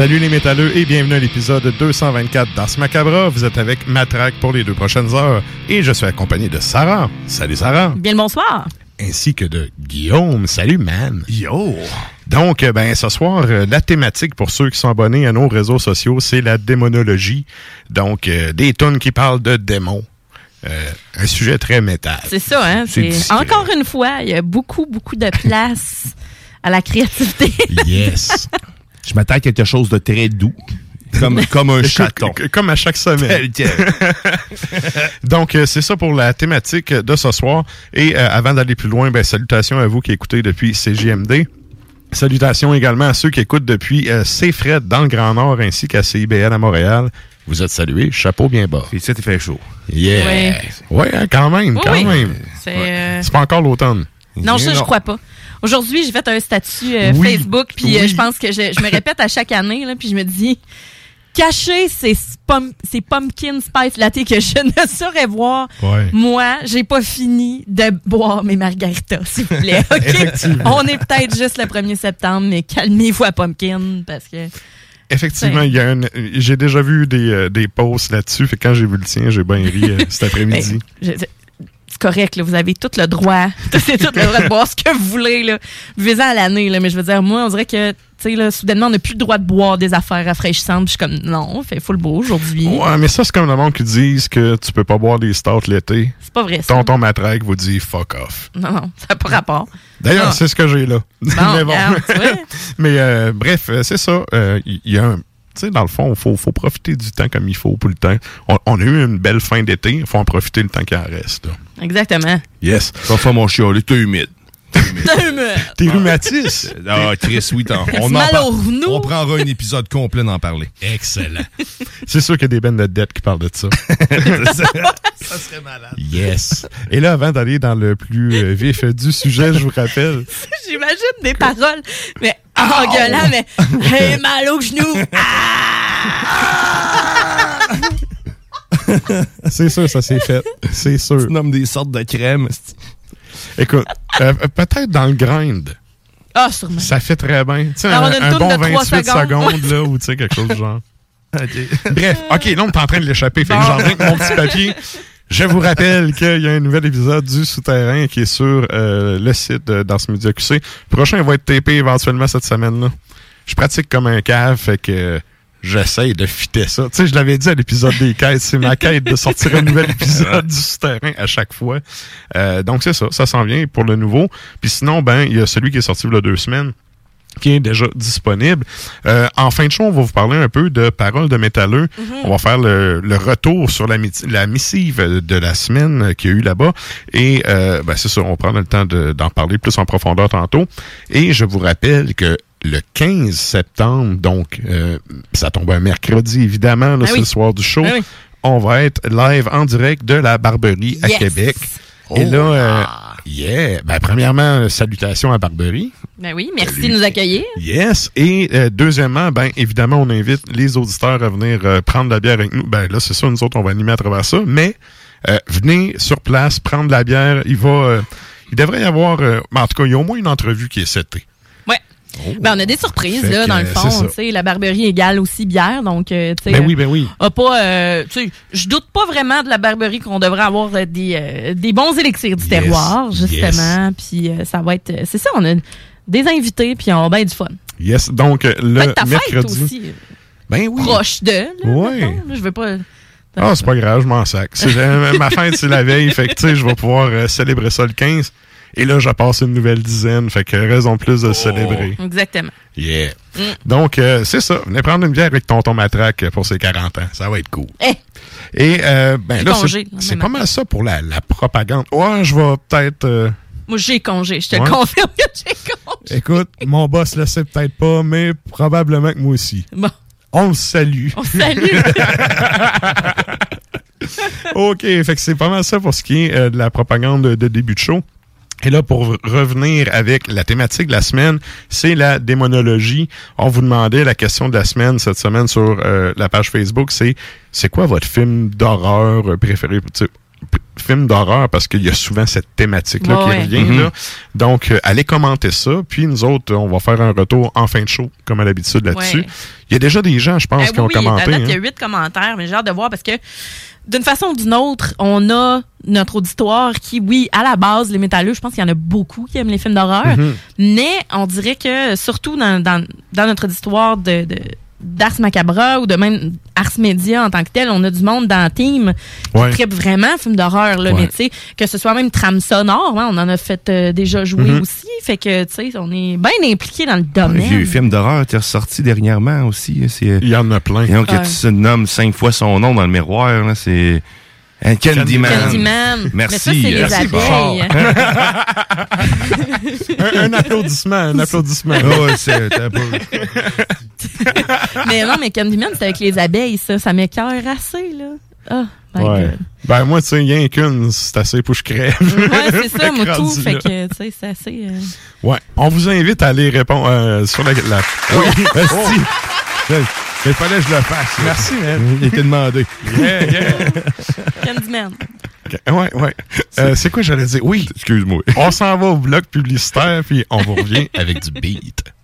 Salut les métalleux et bienvenue à l'épisode 224 d'Ars Macabra. Vous êtes avec Matraque pour les deux prochaines heures et je suis accompagné de Sarah. Salut Sarah. Bien le bonsoir. Ainsi que de Guillaume. Salut man. Yo! Donc, euh, ben, ce soir, euh, la thématique pour ceux qui sont abonnés à nos réseaux sociaux, c'est la démonologie. Donc, euh, des tonnes qui parlent de démons. Euh, un sujet très métal. C'est ça, hein? C'est c'est- discret. Encore une fois, il y a beaucoup, beaucoup de place à la créativité. Yes. Je m'attends à quelque chose de très doux. Comme, comme un chaton. Comme à chaque semaine. Tel quel. Donc, euh, c'est ça pour la thématique de ce soir. Et euh, avant d'aller plus loin, ben, salutations à vous qui écoutez depuis CJMD. Salutations également à ceux qui écoutent depuis euh, CFRED dans le Grand Nord ainsi qu'à CIBL à Montréal. Vous êtes salués. Chapeau bien bas. Puis ça, il fait chaud. Yeah. Oui. Ouais, hein, quand même, quand oui. même. C'est, euh, C'est pas encore l'automne. Non, ça, je crois pas. Aujourd'hui, j'ai fait un statut euh, Oui. Facebook, puis euh, je pense que je, je me répète à chaque année, là, puis je me dis, cacher ces, pum- ces pumpkin spice latte que je ne saurais voir, Ouais. moi, j'ai pas fini de boire mes margaritas, s'il vous plaît. On est peut-être juste le 1er septembre, mais calmez-vous à pumpkin, parce que... Effectivement, il y a j'ai déjà vu des, euh, des posts là-dessus. Fait que quand j'ai vu le tien, j'ai bien ri cet après-midi. C'est correct, là, vous avez tout le droit. C'est tout le droit de boire ce que vous voulez. Là. Vivez-en à l'année, là, mais je veux dire, moi, on dirait que, tu sais, là, soudainement, on n'a plus le droit de boire des affaires rafraîchissantes. Je suis comme, non, fait full beau aujourd'hui. Ouais, mais ça, c'est comme le monde qui disent que tu peux pas boire des stouts l'été. C'est pas vrai, ça. Tonton Matraque vous dit fuck off. Non, non, ça n'a pas rapport. D'ailleurs, Ah. c'est ce que j'ai là. Bon, mais bon. regarde, mais euh, bref, euh, c'est ça. Euh, Il y, a un. Tu sais, dans le fond, il faut, faut profiter du temps comme il faut pour le temps. On, on a eu une belle fin d'été. Il faut en profiter le temps qui en reste. là. Exactement. Yes. Ça fait mon chialet, t'es humide. T'es rhumatisme. Ah, Chris, oui, t'en- on, en mal par- on prendra un épisode complet d'en parler. Excellent. c'est sûr qu'il y a des bennes de dettes qui parlent de ça. ça serait malade. Yes. Et là, avant d'aller dans le plus euh, vif du sujet, je vous rappelle, J'imagine des paroles, mais en gueulant, mais hey, mal au genou. c'est sûr, ça s'est fait. C'est sûr. Tu nommes des sortes de crèmes. Écoute, euh, peut-être dans le grind. Ah, sûrement. Ça fait très bien. Tu sais, Alors, un, bon de trois 28 secondes. secondes, là, ou tu sais, quelque chose du genre. Bref, OK, là, on est en train de l'échapper. Fait que j'en viens avec mon petit papier. Je vous rappelle qu'il y a un nouvel épisode du Souterrain qui est sur euh, le site de Dans ce Média QC. Le prochain va être TP éventuellement cette semaine-là. Je pratique comme un cave, fait que euh, j'essaye de fitter ça. Tu sais, je l'avais dit à l'épisode des quêtes, c'est ma quête de sortir un nouvel épisode du Souterrain à chaque fois. Euh, donc c'est ça, ça s'en vient pour le nouveau. Puis sinon, ben, il y a celui qui est sorti il y a deux semaines qui est déjà disponible. Euh, en fin de show, on va vous parler un peu de Paroles de métalleux. On va faire le, le retour sur la, mi- la missive de la semaine qu'il y a eu là-bas. Et euh, ben, c'est ça, on prend le temps de- d'en parler plus en profondeur tantôt. Et je vous rappelle que le 15 septembre, donc euh, ça tombe un mercredi évidemment, là, Ah oui. le soir du show, Ah oui. on va être live en direct de la Barberie à. Québec. Et là, euh, yeah, ben, premièrement, salutations à Barberie. Ben oui, merci de nous accueillir. Yes. Et euh, deuxièmement, ben évidemment, on invite les auditeurs à venir prendre la bière avec nous. Ben là, c'est ça, nous autres, on va animer à travers ça. Mais euh, venez sur place, prendre la bière. Il va, euh, il devrait y avoir, en tout cas, il y a au moins une entrevue qui est setée. Ben, on a des surprises, Fait là, dans le fond. ça. Tu sais, la Barberie égale aussi bière, donc, euh, tu sais. Ben oui, ben oui. a pas, euh, je doute pas vraiment de la Barberie qu'on devrait avoir euh, des, euh, des bons élixirs du Yes, terroir, justement. Puis euh, ça va être, c'est ça, on a des invités, puis on va bien du fun. Yes. Donc le Peut-être ta fête mercredi. aussi, Ben oui. proche de. Là, je veux pas. Ah, c'est pas grave, je m'en sac. Ma fête, c'est la veille. Fait que, tu sais, je vais pouvoir célébrer ça le 15. Et là, je passe une nouvelle dizaine. Fait que raison de plus de le célébrer. Exactement. Yeah. Mm. Donc, euh, c'est ça. Venez prendre une bière avec tonton Matraque pour ses 40 ans. Ça va être cool. Eh, Et, euh, ben là, c'est, pas mal ça pour la, la propagande. Ouais, je vais peut-être... euh, moi, j'ai congé. Je te Ouais. le confirme que j'ai congé. Écoute, mon boss le sait peut-être pas, mais probablement que moi aussi. Bon, On le salue. on salue. OK, fait que c'est pas mal ça pour ce qui est euh, de la propagande de, de début de show. Et là, pour revenir avec la thématique de la semaine, c'est la démonologie. On vous demandait la question de la semaine cette semaine sur euh, la page Facebook, c'est c'est quoi votre film d'horreur préféré? Sais, p- film d'horreur parce qu'il y a souvent cette thématique-là qui Ouais. revient. là. Donc, euh, allez commenter ça. Puis nous autres, on va faire un retour en fin de show, comme à l'habitude là-dessus. Ouais. Il y a déjà des gens, je pense, Eh qui ont oui, commenté. il y a hein. huit commentaires, mais j'ai hâte de voir parce que d'une façon ou d'une autre, on a notre auditoire qui, oui, à la base, les métalleux, je pense qu'il y en a beaucoup qui aiment les films d'horreur, Mhm. mais on dirait que surtout dans, dans, dans notre auditoire de, de- d'Ars Macabra ou de même Ars Media en tant que tel, on a du monde dans le team qui Ouais. tripe vraiment film d'horreur, là, Ouais. mais tu sais, que ce soit même trame sonore, hein, on en a fait euh, déjà jouer Mhm. aussi, fait que, tu sais, on est bien impliqué dans le Un domaine. vieux film d'horreur était ressorti dernièrement aussi. C'est, Il y en a plein. et donc, Ouais. tu se nommes cinq fois son nom dans le miroir. Là, c'est un Candyman. Candyman. Merci. Mais ça, c'est les abeilles. un, un applaudissement, un applaudissement. Oh, c'est, pas- mais non, mais Candyman, c'est avec les abeilles, ça. Ça m'écœure assez, là. Ah, my Ouais. God. Ben moi, tu sais, rien qu'une, c'est assez pour que je crève. Ouais, c'est ça, moi, tout. Fait que, tu sais, c'est assez. euh, Ouais. On vous invite à aller répondre euh, sur la... la... Oui, Esti. Il fallait que je le fasse. là. Merci, man. Il était demandé. Yeah, yeah. Candyman. Ok, Ouais, ouais. Euh, c'est quoi j'allais dire? Oui. Excuse-moi. On s'en va au bloc publicitaire, puis on vous revient avec du beat.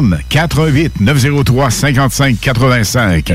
418 903 55 85.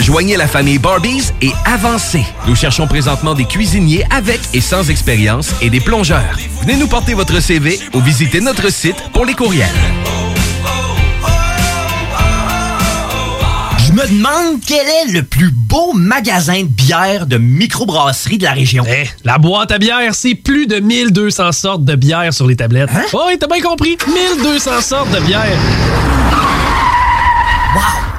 Joignez la famille Barbies et avancez. Nous cherchons présentement des cuisiniers avec et sans expérience et des plongeurs. Venez nous porter votre CV ou visitez notre site pour les courriels. Je me demande quel est le plus beau magasin de bière de microbrasserie de la région. Eh, la boîte à bière, c'est plus de 1200 sortes de bières sur les tablettes. Hein? Oh, oui, t'as bien compris. 1200 sortes de bières.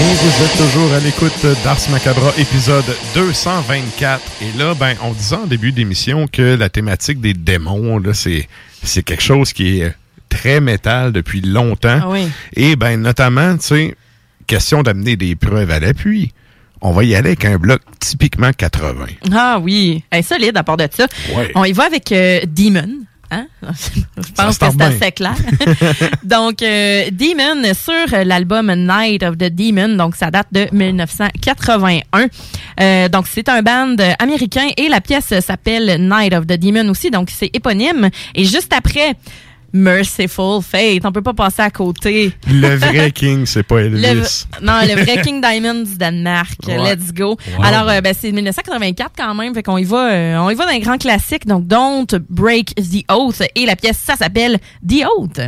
Et vous êtes toujours à l'écoute d'Ars Macabra, épisode 224. Et là, ben, on disait en début d'émission que la thématique des démons, là, c'est, c'est quelque chose qui est très métal depuis longtemps. Ah oui. Et ben, notamment, tu sais, question d'amener des preuves à l'appui. On va y aller avec un bloc typiquement 80. Ah oui, insolide à part de ça. Ouais. On y va avec euh, Demon. Hein? Je pense que c'est assez clair. donc, euh, Demon sur l'album Night of the Demon. Donc, ça date de 1981. Euh, donc, c'est un band américain et la pièce s'appelle Night of the Demon aussi. Donc, c'est éponyme. Et juste après, Merciful Fate. On peut pas passer à côté. Le vrai King, c'est pas Le- Elvis. non, le vrai King Diamond du Danemark. Ouais. Let's go. Wow. Alors, euh, ben, c'est 1984 quand même. Fait qu'on y va, euh, on y va d'un grand classique. Donc, Don't Break the Oath. Et la pièce, ça s'appelle The Oath.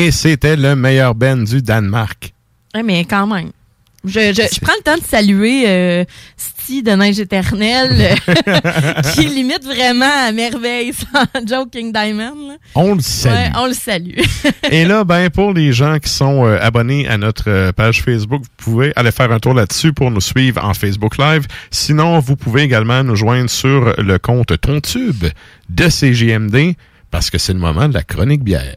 Et c'était le meilleur band du Danemark. Ouais, mais quand même. Je, je, je prends le temps de saluer euh, Sty de Neige éternelle, euh, qui limite vraiment à merveille sans Joking Diamond. là. On le salue. Ouais, on le salue. Et là, ben, pour les gens qui sont euh, abonnés à notre euh, page Facebook, vous pouvez aller faire un tour là-dessus pour nous suivre en Facebook Live. Sinon, vous pouvez également nous joindre sur le compte Tontube de CGMD parce que c'est le moment de la chronique bière.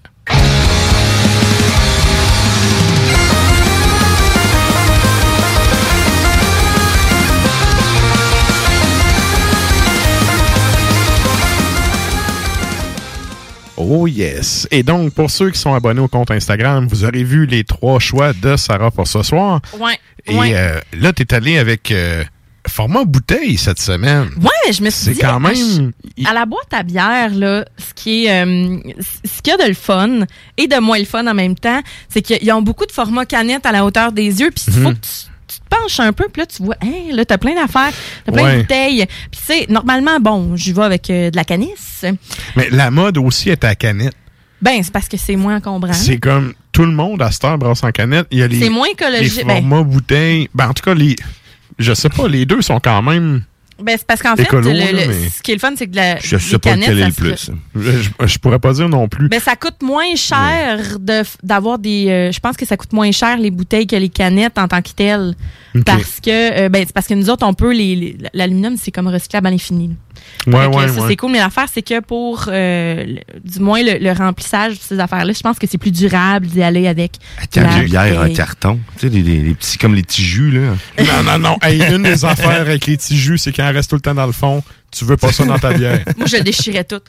Oh yes. Et donc, pour ceux qui sont abonnés au compte Instagram, vous aurez vu les trois choix de Sarah pour ce soir. Ouais. Et ouais. euh, là, tu es allé avec euh, format bouteille cette semaine. Ouais, je me suis C'est dit, quand à- même- à, la boîte à bière, là, ce qui est, euh, ce qu'il y a de le fun et de moins le fun en même temps, c'est qu'ils ont beaucoup de formats canettes à la hauteur des yeux, puis il faut Mhm. que tu, penches un peu, puis là, tu vois, hein, là, t'as plein d'affaires, t'as plein Ouais. de bouteilles. Puis tu sais, normalement, bon, j'y vais avec euh, de la canisse. Mais la mode aussi est à canette. Ben, c'est parce que c'est moins encombrant. C'est comme tout le monde à cette heure brasse en canette. Il y a les, C'est moins écologique. les Ben- bouteilles. Ben, en tout cas, les, je sais pas, les deux sont quand même. Ben, c'est parce qu'en fait, Écolo, le- là, le- mais- ce qui est le fun, c'est que la, Je sais les pas canettes, lequel est ça le se- plus. Je, je- pourrais pas dire non plus. Ben, ça coûte moins cher de f- d'avoir des. euh, je pense que ça coûte moins cher les bouteilles que les canettes en tant que telles. Ok. Parce que euh, ben, c'est parce que nous autres, on peut les. les- L'aluminium, c'est comme recyclable à l'infini. là. Ouais, Fait que ouais, ça, ouais. c'est cool, mais l'affaire, c'est que pour euh, le- du moins le, le remplissage de ces affaires-là, je pense que c'est plus durable d'y aller avec. Quand la les bières en bouteille. carton, tu sais, les, les- les petits, comme les petits jus, là. Non, non, non. Hey, une des affaires avec les petits jus, c'est qu'il en reste tout le temps dans le fond. Tu veux pas ça dans ta bière. Moi, je le déchirais tout.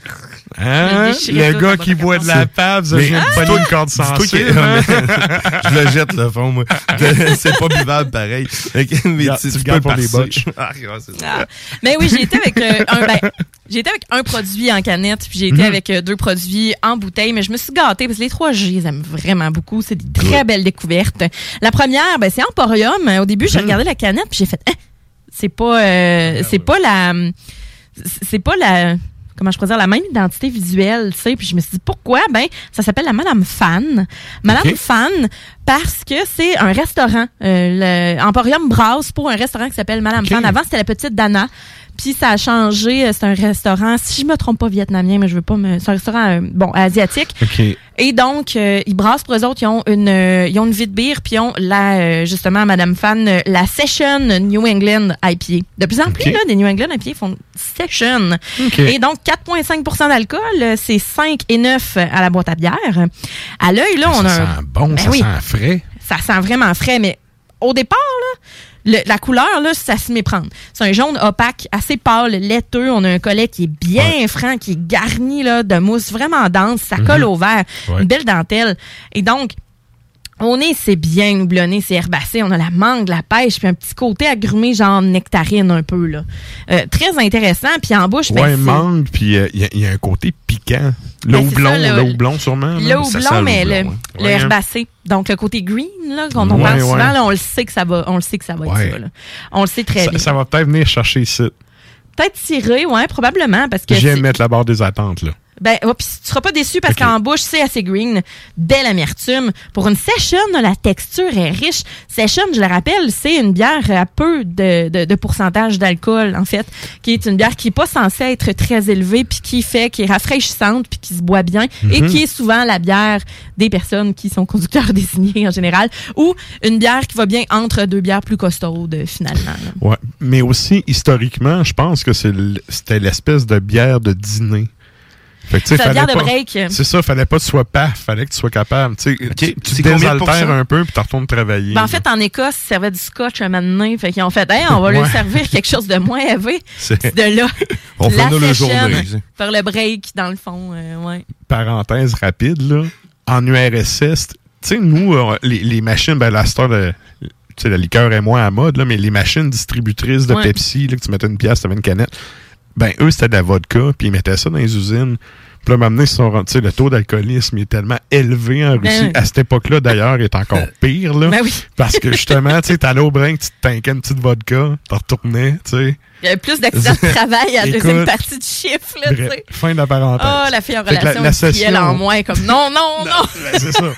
Hein? Je le Le gars qui boit de la pave, vient de Ah! une corde sensible. hein? je le jette, le fond, moi. c'est pas buvable, pareil. Mais Regarde, tu, peux pour les botches. Ah. Ah. Mais oui, j'ai été avec euh, un ben, j'ai été avec un produit en canette, puis j'ai été Mhm. avec euh, deux produits en bouteille, mais je me suis gâtée parce que les trois je les aime vraiment beaucoup, c'est des très belles découvertes. La première, ben c'est Emporium. Au début, j'ai regardé la canette, puis j'ai fait Hein, c'est pas euh, c'est pas la c'est pas la comment je pourrais dire la même identité visuelle, tu sais, puis je me suis dit pourquoi? Ben ça s'appelle la Madame Fan. Madame. Fan parce que c'est un restaurant euh, le Emporium brasse pour un restaurant qui s'appelle Madame Fan. Avant, c'était la petite Dana. Puis ça a changé, euh, c'est un restaurant, si je me trompe pas vietnamien, mais je veux pas me c'est un restaurant euh, bon asiatique. Et donc, euh, ils brassent pour eux autres. Ils ont une, euh, ils ont une vie de bière, puis ils ont la, justement, Madame Fan, la Session New England IPA. De plus en plus, là, des New England IPA font Session. Et donc, 4,5% d'alcool, c'est 5 et 9 à la boîte à bière. À l'œil, là, Ça on a sent un... bon, Ben ça oui. sent frais. Ça sent vraiment frais, mais au départ, là, le- la couleur, là, ça se méprendre. C'est un jaune opaque, assez pâle, laiteux. On a un collet qui est bien franc, qui est garni là, de mousse vraiment dense. Ça colle Mhm. au verre. Ouais. Une belle dentelle. Et donc, on est, c'est bien houblonné, c'est herbacé. On a la mangue, la pêche, puis un petit côté agrumé, genre nectarine un peu. là. Euh, très intéressant. Puis en bouche, ben, Ouais, mangue, puis euh, y, il y a un côté piquant. Le Ben, houblon, ça, le- le houblon sûrement. Le là. houblon, mais le, le Ouais, hein. herbacé. Donc, le côté green, là, quand on Ouais, parle ouais. souvent, là, on le sait que ça va, on le sait que ça va être ça, là. On le sait très Ça, bien. ça va peut-être venir chercher ici. Peut-être tiré, ouais, probablement, parce que Je viens de mettre la barre des attentes, là. Ben, ouais, puis tu seras pas déçu parce qu'en bouche, c'est assez green, belle amertume. Pour une session, la texture est riche. Session, je le rappelle, c'est une bière à peu de, de, de pourcentage d'alcool, en fait, qui est une bière qui est pas censée être très élevée, puis qui fait, qui est rafraîchissante, puis qui se boit bien, et Mhm. qui est souvent la bière des personnes qui sont conducteurs désignés en général, ou une bière qui va bien entre deux bières plus costaudes, finalement. là. Ouais. Mais aussi, historiquement, je pense que c'était l'espèce de bière de dîner. Fait que, fallait bière de pas- break. C'est ça, fallait pas que tu sois paf, fallait que tu sois capable. Tu tu- désaltères un peu, puis tu retournes travailler. Ben, en fait, en Écosse, ils servaient du scotch un moment donné. Fait qu'ils ont fait, hey, on va Ouais. leur servir quelque chose de moins élevé. De là. On fait la le session, journée, sais. Faire le break, dans le fond. euh, ouais. parenthèse rapide, là, en URSS, tu sais, nous, euh, les, les machines, ben, la star de. Tu sais, la liqueur est moins à mode, là, mais les machines distributrices de Ouais. Pepsi, là, que tu mettais une pièce, tu avais une canette, ben, eux, c'était de la vodka, puis ils mettaient ça dans les usines Puis là, maintenant, ils se sont rendus- tu sais, le taux d'alcoolisme est tellement élevé en Ben Russie. À cette époque-là, d'ailleurs, il est encore pire. Là, Ben oui. Parce que justement, tu sais, t'allais au brin, tu te tanquais une petite vodka, t'en retournais, tu sais. Il y a plus d'accidents de travail à la deuxième partie du chiffre, là, tu sais. fin de la parenthèse. Oh, la fille en Fait la- relation la industrielle session- en moins, comme non, non, non. Ben, c'est ça.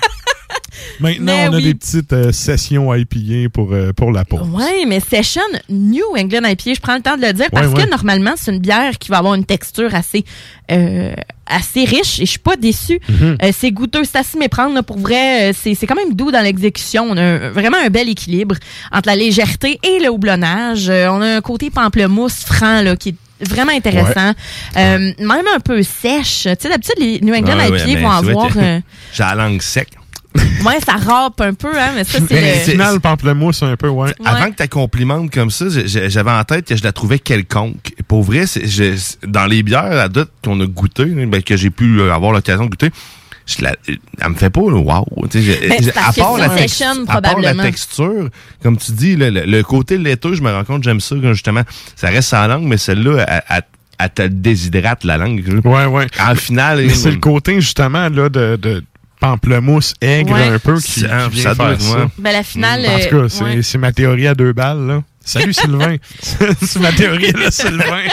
Maintenant, Mais on a oui. des petites euh, sessions IPA pour, euh, pour la peau. Oui, mais Session New England IPA, je prends le temps de le dire parce Ouais, que normalement, c'est une bière qui va avoir une texture assez euh, assez riche et je suis pas déçue. Mhm. Euh, c'est goûteux, c'est s'y méprendre. là. pour vrai, c'est c'est quand même doux dans l'exécution. On a un- vraiment un bel équilibre entre la légèreté et le houblonnage. Euh, on a un côté pamplemousse franc là, qui est vraiment intéressant. Euh, même un peu sèche. Tu sais, d'habitude, les New England Ouais, ouais, IPA mais vont avoir... euh, J'ai la langue sec. Ouais, ça râpe un peu, hein, mais ça, c'est le... final, pamplemousse, un peu, ouais. Avant que tu complimentes comme ça, j'avais en tête que je la trouvais quelconque. Pour vrai, je- dans les bières à date qu'on a goûté, ben, que j'ai pu euh, avoir l'occasion de goûter, je la, elle me fait pas le wow. À part c'est la à part la texture, comme tu dis, le, le- le côté laiteux, je me rends compte, j'aime ça, quand justement, ça reste sans langue, mais celle-là, elle, elle- elle te déshydrate la langue. Ouais, ouais. En final, Mais c'est le côté, justement, là, de, de pamplemousse aigre Ouais. un peu qui, Ça- qui vient ça faire être, ça. ouais. Ben, la finale... En tout cas, c'est ouais. ma théorie à deux balles, là. Salut Sylvain. c'est ma théorie, là, Sylvain.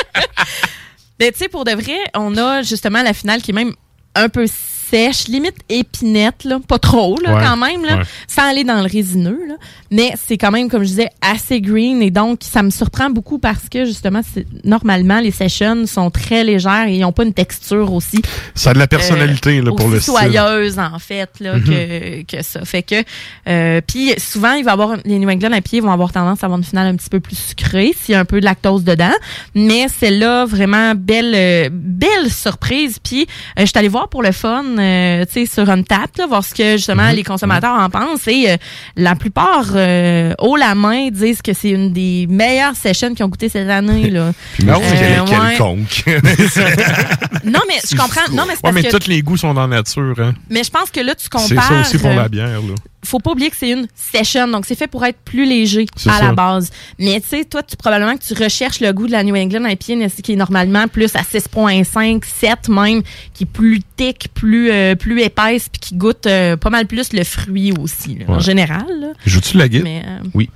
Ben, tu sais, pour de vrai, on a justement la finale qui est même un peu sèche, limite épinette, là. Pas trop, là, Ouais, quand même, là. ouais. Sans aller dans le résineux, là. Mais c'est quand même, comme je disais, assez green. Et donc, ça me surprend beaucoup parce que, justement, normalement, les sessions sont très légères et ils n'ont pas une texture aussi. Ça a de la personnalité, là, pour aussi le style. soyeuse, en fait, là, Mhm. que, que ça. Fait que, euh, puis souvent, il va avoir, les New England à pied vont avoir tendance à avoir une finale un petit peu plus sucrée, s'il y a un peu de lactose dedans. Mais celle-là, vraiment, belle, euh, belle surprise. Puis, euh, je suis allée voir pour le fun, euh, sur Untap, là, voir ce que, justement, Mhm. les consommateurs en pensent. Et euh, la plupart, euh, haut la main, disent que c'est une des meilleures sessions qu'ils ont goûté cette année, là. Ouais. quelconque. Non, mais je comprends. Non, mais c'est Ouais, parce mais que... tous les goûts sont dans la nature, hein. Mais je pense que là, tu compares. C'est ça aussi pour la bière, là. Faut pas oublier que c'est une session, donc c'est fait pour être plus léger à ça. la base. Mais tu sais, toi, tu probablement que tu recherches le goût de la New England IPA qui est normalement plus à 6.5, 7 même, qui est plus thick, plus euh, plus épaisse, puis qui goûte euh, pas mal plus le fruit aussi, là, en général. Joues-tu la guide? Mais, euh, Oui.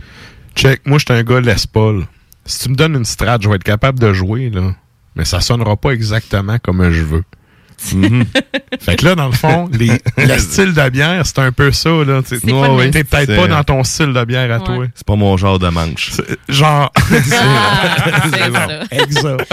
Check, moi, je suis un gars Les Paul. Si tu me donnes une strat, je vais être capable de jouer, là. Mais ça sonnera pas exactement comme je veux. Mhm. fait que là, dans le fond, les, le style de bière, c'est un peu ça, là. T'es t'es peut-être pas dans ton style de bière à Ouais. toi. C'est pas mon genre de manche. Genre. Ah, c'est ça. Exact.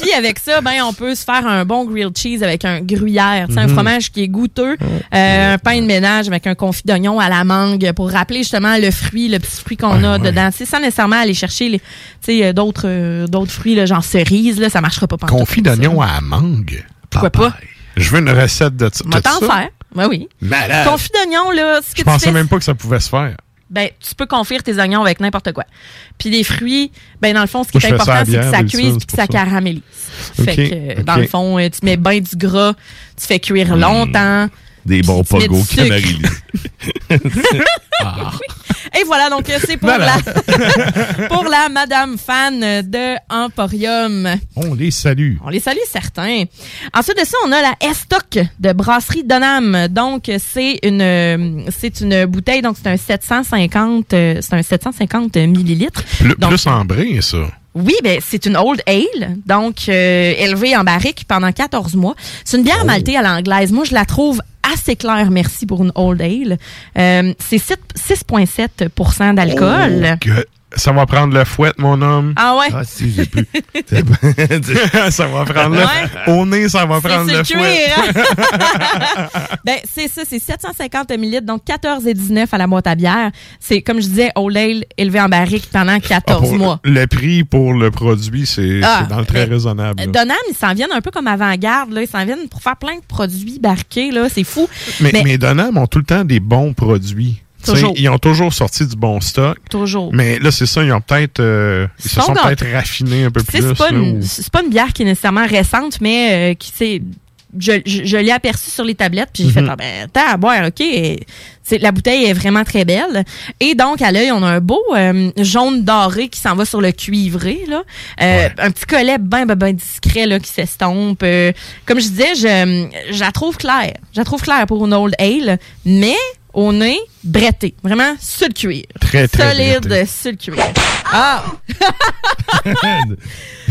Puis avec ça, ben on peut se faire un bon grilled cheese avec un gruyère, sais, un Mhm. fromage qui est goûteux, euh, un pain de ménage avec un confit d'oignon à la mangue pour rappeler justement le fruit, le petit fruit qu'on a dedans. C'est sans nécessairement aller chercher les, tu sais, euh, d'autres euh, d'autres fruits là, genre cerise là, ça marchera pas. Confit d'oignon à la mangue. Pourquoi pas? Je veux une recette de ça. On va t'en faire. Ben oui. Malade. Confit d'oignon là, ce que Je tu pensais fais, même pas que ça pouvait se faire. ben tu peux confire tes oignons avec n'importe quoi. Puis les fruits, ben dans le fond, ce qui Moi, est important, c'est que ça cuise puis que ça ça. caramélise. Fait que euh, dans le fond, euh, tu mets bien du gras, tu fais cuire longtemps. Des bons pogos du sucre. Et voilà, donc c'est pour la pour la Madame fan de Emporium. On les salue. On les salue certains. Ensuite de ça, on a la Estoc de Brasserie Donham. Donc c'est une c'est une bouteille donc c'est un 750 euh, c'est un 750 millilitres. Plus, Donc, plus en brin, ça. Oui, ben c'est une Old Ale, donc euh, élevée en barrique pendant 14 mois. C'est une bière Oh. maltée à l'anglaise. Moi, je la trouve assez claire, merci pour une Old Ale. Euh, c'est 7 6,7% d'alcool. Oh, ça va prendre le fouet, mon homme. Ah ouais? Ah, si, j'ai plus. ça va prendre Ouais. le Au nez, ça va prendre le fouet. hein? ben, c'est ça, c'est 750 ml, donc 14 et 19 à la boîte à bière. C'est, comme je disais, Old Ale élevé en barrique pendant Ah, 14 pour- mois. Le prix pour le produit, c'est Ah, dans le très mais- raisonnable. là. Donham, ils s'en viennent un peu comme avant-garde, là. Ils s'en viennent pour faire plein de produits barqués, là. C'est fou. Mais, mais Donham ont tout le temps des bons produits. Toujours. Ils ont toujours sorti du bon stock. Toujours. Mais là, c'est ça, ils ont peut-être. euh, ils se sont peut-être raffinés un peu plus. c'est pas, ou- c'est pas une bière qui est nécessairement récente, mais euh, qui s'est je, je, je l'ai aperçu sur les tablettes, puis j'ai fait, Mhm. ah ben, attends, à boire, OK. C'est- la bouteille est vraiment très belle. Et donc, à l'œil, on a un beau euh, jaune doré qui s'en va sur le cuivré, là. Euh, Un petit collet bien, ben, ben discret, là, qui s'estompe. Euh, comme je disais, je, je la trouve claire. Je la trouve claire pour une Old Ale, mais au nez, bretté. Vraiment sur le cuir. Très, très Solide bretté. sur le cuir. Ah!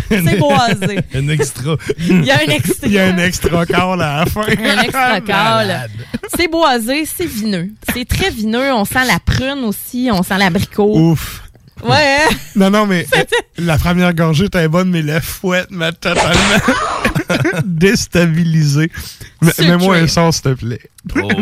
C'est boisé. Un extra. Il y a un extra. Il y a un extra call à la fin. Un extra call. C'est boisé, c'est vineux. C'est très vineux. On sent la prune aussi, on sent l'abricot. Ouf. Ouais. hein? Non, non, mais euh, la première gorgée était bonne, mais la fouette m'a totalement déstabilisé. M-. Mets-moi un son, s'il te plaît. Oh.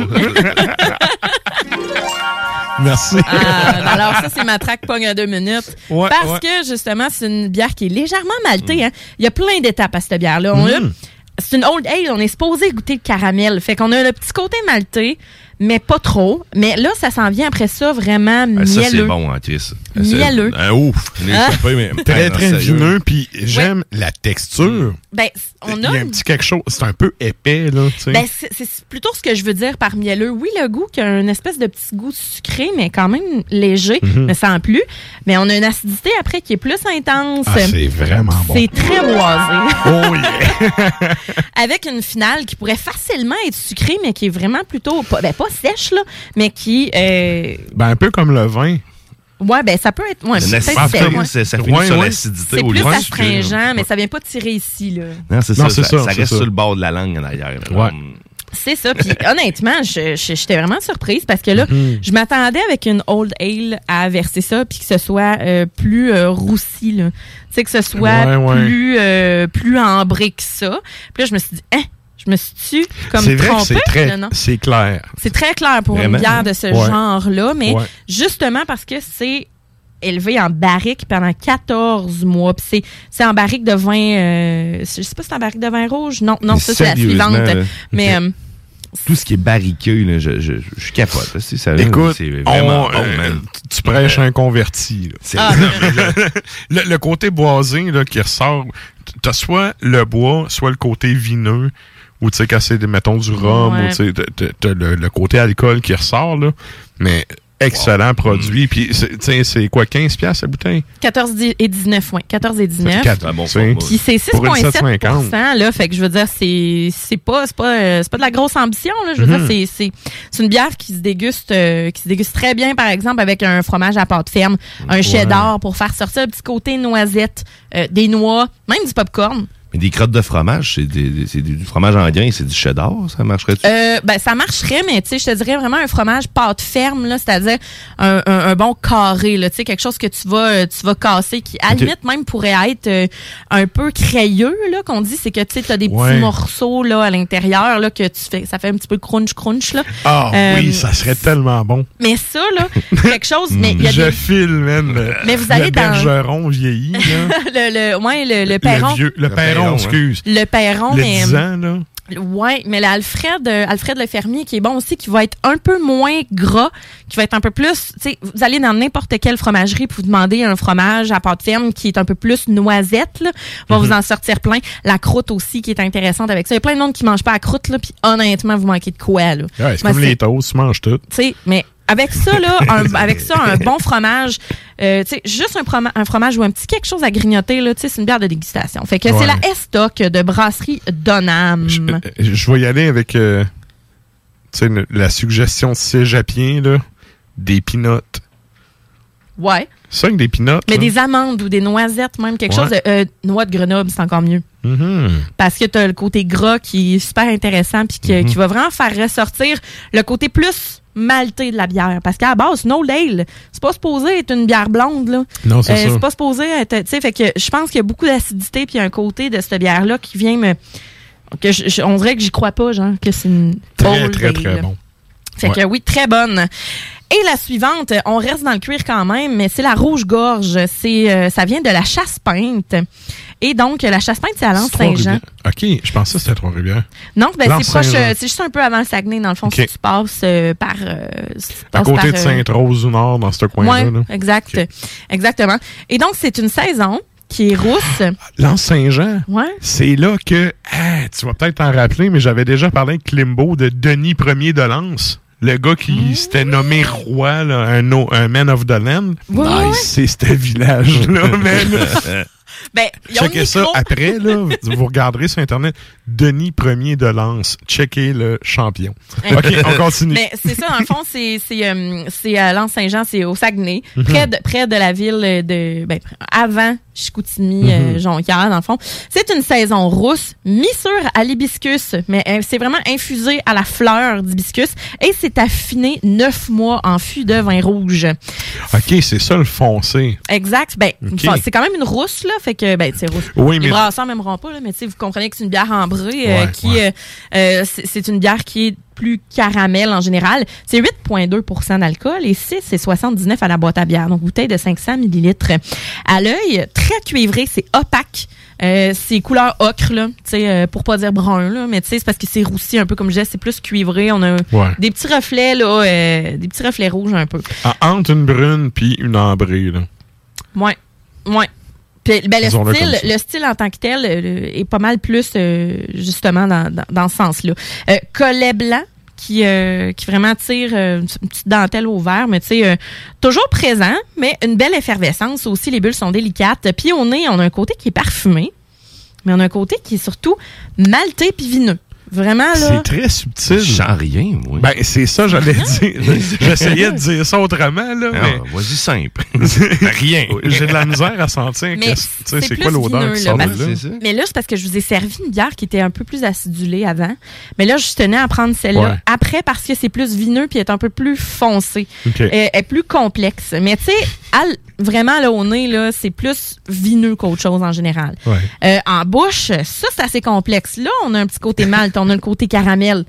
Merci. Ah, alors ça, c'est ma traque pogne à deux minutes. Ouais, Parce ouais. que, justement, c'est une bière qui est légèrement maltée. hein. Il y a plein d'étapes à cette bière-là. On a- Mm. C'est une Old Ale, on est supposé goûter le caramel. Fait qu'on a le petit côté maltais, mais pas trop. Mais là, ça s'en vient après ça vraiment Ah, ça, c'est mielleux. bon, hein, Chris. Mielleux. Ah, ouf. Très, Ah, très sérieux. vineux, puis j'aime la texture. Ben, on Il a y a un petit quelque chose, c'est un peu épais, là, tu sais. Ben, c'est plutôt ce que je veux dire par mielleux. Oui, le goût qui a une espèce de petit goût sucré, mais quand même léger, Mhm. mais sans plus. Mais on a une acidité après qui est plus intense. Ah, c'est vraiment bon. C'est très boisé. Oh yeah! Avec une finale qui pourrait facilement être sucrée, mais qui est vraiment plutôt, ben, pas sèche, là, mais qui, euh, Ben, un peu comme le vin. ouais, ben, ça peut être, ouais, C'est peut-être l'acide- sec, c'est- ça finit Ouais, sur ouais. l'acidité C'est au plus lieu du sucre. astringent, mais ça vient pas tirer ici, là. Non, c'est ça. c'est Ça, ça, ça c'est reste ça. sur le bord de la langue en arrière. Ouais. C'est ça. Puis honnêtement, je- je- j'étais vraiment surprise parce que là, Mhm. je m'attendais avec une Old Ale à verser ça puis que ce soit euh, plus euh, roussi, là. Tu sais, que ce soit Ouais, ouais. plus euh, plus ambré que ça. Puis là, je me suis dit, hein, je me suis comme C'est trompée? c'est clair. C'est très clair pour Vraiment? une bière de ce Ouais. genre-là, mais Ouais. justement parce que c'est élevé en barrique pendant 14 mois. Puis c'est, c'est en barrique de vin... euh, je sais pas si c'est en barrique de vin rouge. Non, non, Mais ça, c'est la suivante. là. Mais... euh, Tout ce qui est barriqué, là, je, je, je capote. là. C'est ça, Écoute, c'est vraiment on, bon, euh, man. tu prêches un converti. là. Ah. Le, le- le côté boisé là, qui ressort, t'as soit le bois, soit le côté vineux, ou tu sais, quand c'est, mettons, du rhum, Ouais. ou tu sais, t'as- le, le côté alcool qui ressort, là. Mais excellent produit. Puis, c'est- tu sais, c'est quoi, 15 piastres la bouteille? 14 di- et 19, oui. 14 et 19. Quatre, Ah, bon, tu sais. Puis c'est Pour une 6,7 7,50. là. Fait que je veux dire, c'est c'est pas, c'est pas, euh, c'est pas de la grosse ambition, là. Je veux dire, c'est- c'est c'est une bière qui se déguste euh, qui se déguste très bien, par exemple, avec un fromage à pâte ferme, un cheddar pour faire sortir le petit côté noisette, euh, des noix, même du popcorn. Mais des crottes de fromage, c'est du fromage en grain, c'est du cheddar, ça marcherait-tu? Euh, ben, ça marcherait, mais tu sais, je te dirais vraiment un fromage pâte ferme, là, c'est-à-dire un, un- un bon carré, là, tu sais, quelque chose que tu vas, euh, tu vas casser, qui à la limite même pourrait être euh, un peu crayeux, là, qu'on dit, c'est que tu sais, t'as des Ouais. petits morceaux là à l'intérieur, là, que tu fais, ça fait un petit peu crunch crunch, là. Ah Euh, oui, ça serait tellement bon. Mais ça, là, quelque chose, mais il y a Je des file, man. Le, Mais vous le allez dans- bergeron vieilli, là. le, le, ouais, le, le perron. Le, vieux, le, Le perron, perron, excuse. Le perron, Le mais. 10 ans, là. Ouais, mais l'Alfred, euh, Alfred le fermier qui est bon aussi, qui va être un peu moins gras, qui va être un peu plus, tu sais, vous allez dans n'importe quelle fromagerie pour vous demander un fromage à pâte ferme qui est un peu plus noisette, là, va Mhm. vous en sortir plein. La croûte aussi qui est intéressante avec ça. Il y a plein de monde qui mangent pas la croûte là, puis honnêtement vous manquez de quoi là. Ouais, c'est comme les toasts, tu manges tout. tu sais, mais avec ça, là, un- avec ça, un bon fromage, euh, juste un, froma- un fromage ou un petit quelque chose à grignoter, là, c'est une bière de dégustation. Fait que Ouais. c'est la S-Stock de brasserie Donham. Je, euh, je vais y aller avec euh, la suggestion cégepien, là, des pinottes. Ouais. Ça, avec des pinottes. Mais là. des amandes ou des noisettes, même quelque Ouais. chose de euh, noix de Grenoble, c'est encore mieux. Mhm. Parce que tu as le côté gras qui est super intéressant puis Mhm. qui va vraiment faire ressortir le côté plus maltais de la bière. Parce qu'à la base, No Ale, c'est pas supposé être une bière blonde, là. Non, c'est ça. C'est pas supposé être, tu sais, fait que je pense qu'il y a beaucoup d'acidité puis un côté de cette bière-là qui vient me, que je- je- on dirait que j'y crois pas, genre, que c'est une Très, très, très bon. Fait Ouais. que oui, très bonne. Et la suivante, on reste dans le cuir quand même, mais c'est la rouge-gorge. C'est, euh, ça vient de la chasse-peinte. Et donc, la chasse-peinte, c'est à Lens-Saint-Jean. OK, je pensais que c'était Trois-Rivières. Non, ben, c'est proche, euh, c'est juste un peu avant le Saguenay, dans le fond, OK. si tu passes euh, par... euh, si tu À passes côté par, de euh, Sainte-Rose du Nord, dans ce coin-là. Exact. Exactement. Et donc, c'est une saison qui est rousse. L'Anse Saint-Jean, Ouais. c'est là que, ah, tu vas peut-être t'en rappeler, mais j'avais déjà parlé avec Klimbo de Denis Ier de Lens. Le gars qui s'était nommé roi, là, un, un man of the land. Ouais. C'est ce village-là, man. Ben, ils ont le Checkez ça après, là. Vous regarderez sur Internet. Denis Ier de Lens. Checkez le champion. OK, on continue. Mais c'est ça, dans le fond, c'est c'est euh, c'est à L'Anse-Saint-Jean, c'est au Saguenay, Mhm. près de près de la ville de ben avant Chicoutimi, euh, Mhm. Jonquière, dans le fond. C'est une saison rousse, mis sur à l'hibiscus, mais euh, c'est vraiment infusé à la fleur d'hibiscus et c'est affiné neuf mois en fût de vin rouge. OK, c'est ça le foncé. Exact. Ben, c'est quand même une rousse, là. Fait que, ben, c'est rousse. Oui, Les mais- brasseurs m'aimeront pas, là, mais tu sais, vous comprenez que c'est une bière ambrée euh, Ouais, qui, euh, euh, c'est c'est une bière qui est plus caramel en général. C'est 8,2% d'alcool et 6 et 79 à la boîte à bière. Donc, bouteille de 500 millilitres. À l'œil, très cuivré, c'est opaque. Euh, c'est couleur ocre, là, tu sais, euh, pour pas dire brun, là, mais tu sais, c'est parce que c'est roussi un peu, comme je disais, c'est plus cuivré. On a Ouais. des petits reflets, là, euh, des petits reflets rouges un peu. Ah, entre une brune puis une ambrée, là. Ouais. Ouais. Puis, ben, le, style, le style en tant que tel euh, est pas mal plus euh, justement dans, dans, dans ce sens-là. Euh, collet blanc qui, euh, qui vraiment tire une petite dentelle au vert, mais tu sais, euh, toujours présent, mais une belle effervescence aussi. Les bulles sont délicates. Puis au nez, on a un côté qui est parfumé, mais on a un côté qui est surtout maltais puis vineux. Vraiment, là? C'est très subtil. Je sens rien, moi. Ben, c'est ça, j'allais dire. J'essayais de dire ça autrement, là. Ah, mais... Vas-y simple. rien. J'ai de la misère à sentir Mais que, tu sais, c'est plus quoi l'odeur qui là, sort là. Mais là, c'est parce que je vous ai servi une bière qui était un peu plus acidulée avant. Mais là, je tenais à prendre celle-là Ouais. après parce que c'est plus vineux puis est un peu plus foncé. Elle est plus complexe. Mais tu sais, elle, vraiment, là, au nez, là, c'est plus vineux qu'autre chose en général. Ouais. Euh, en bouche, ça, c'est assez complexe. Là, on a un petit côté malt, on a le côté caramel.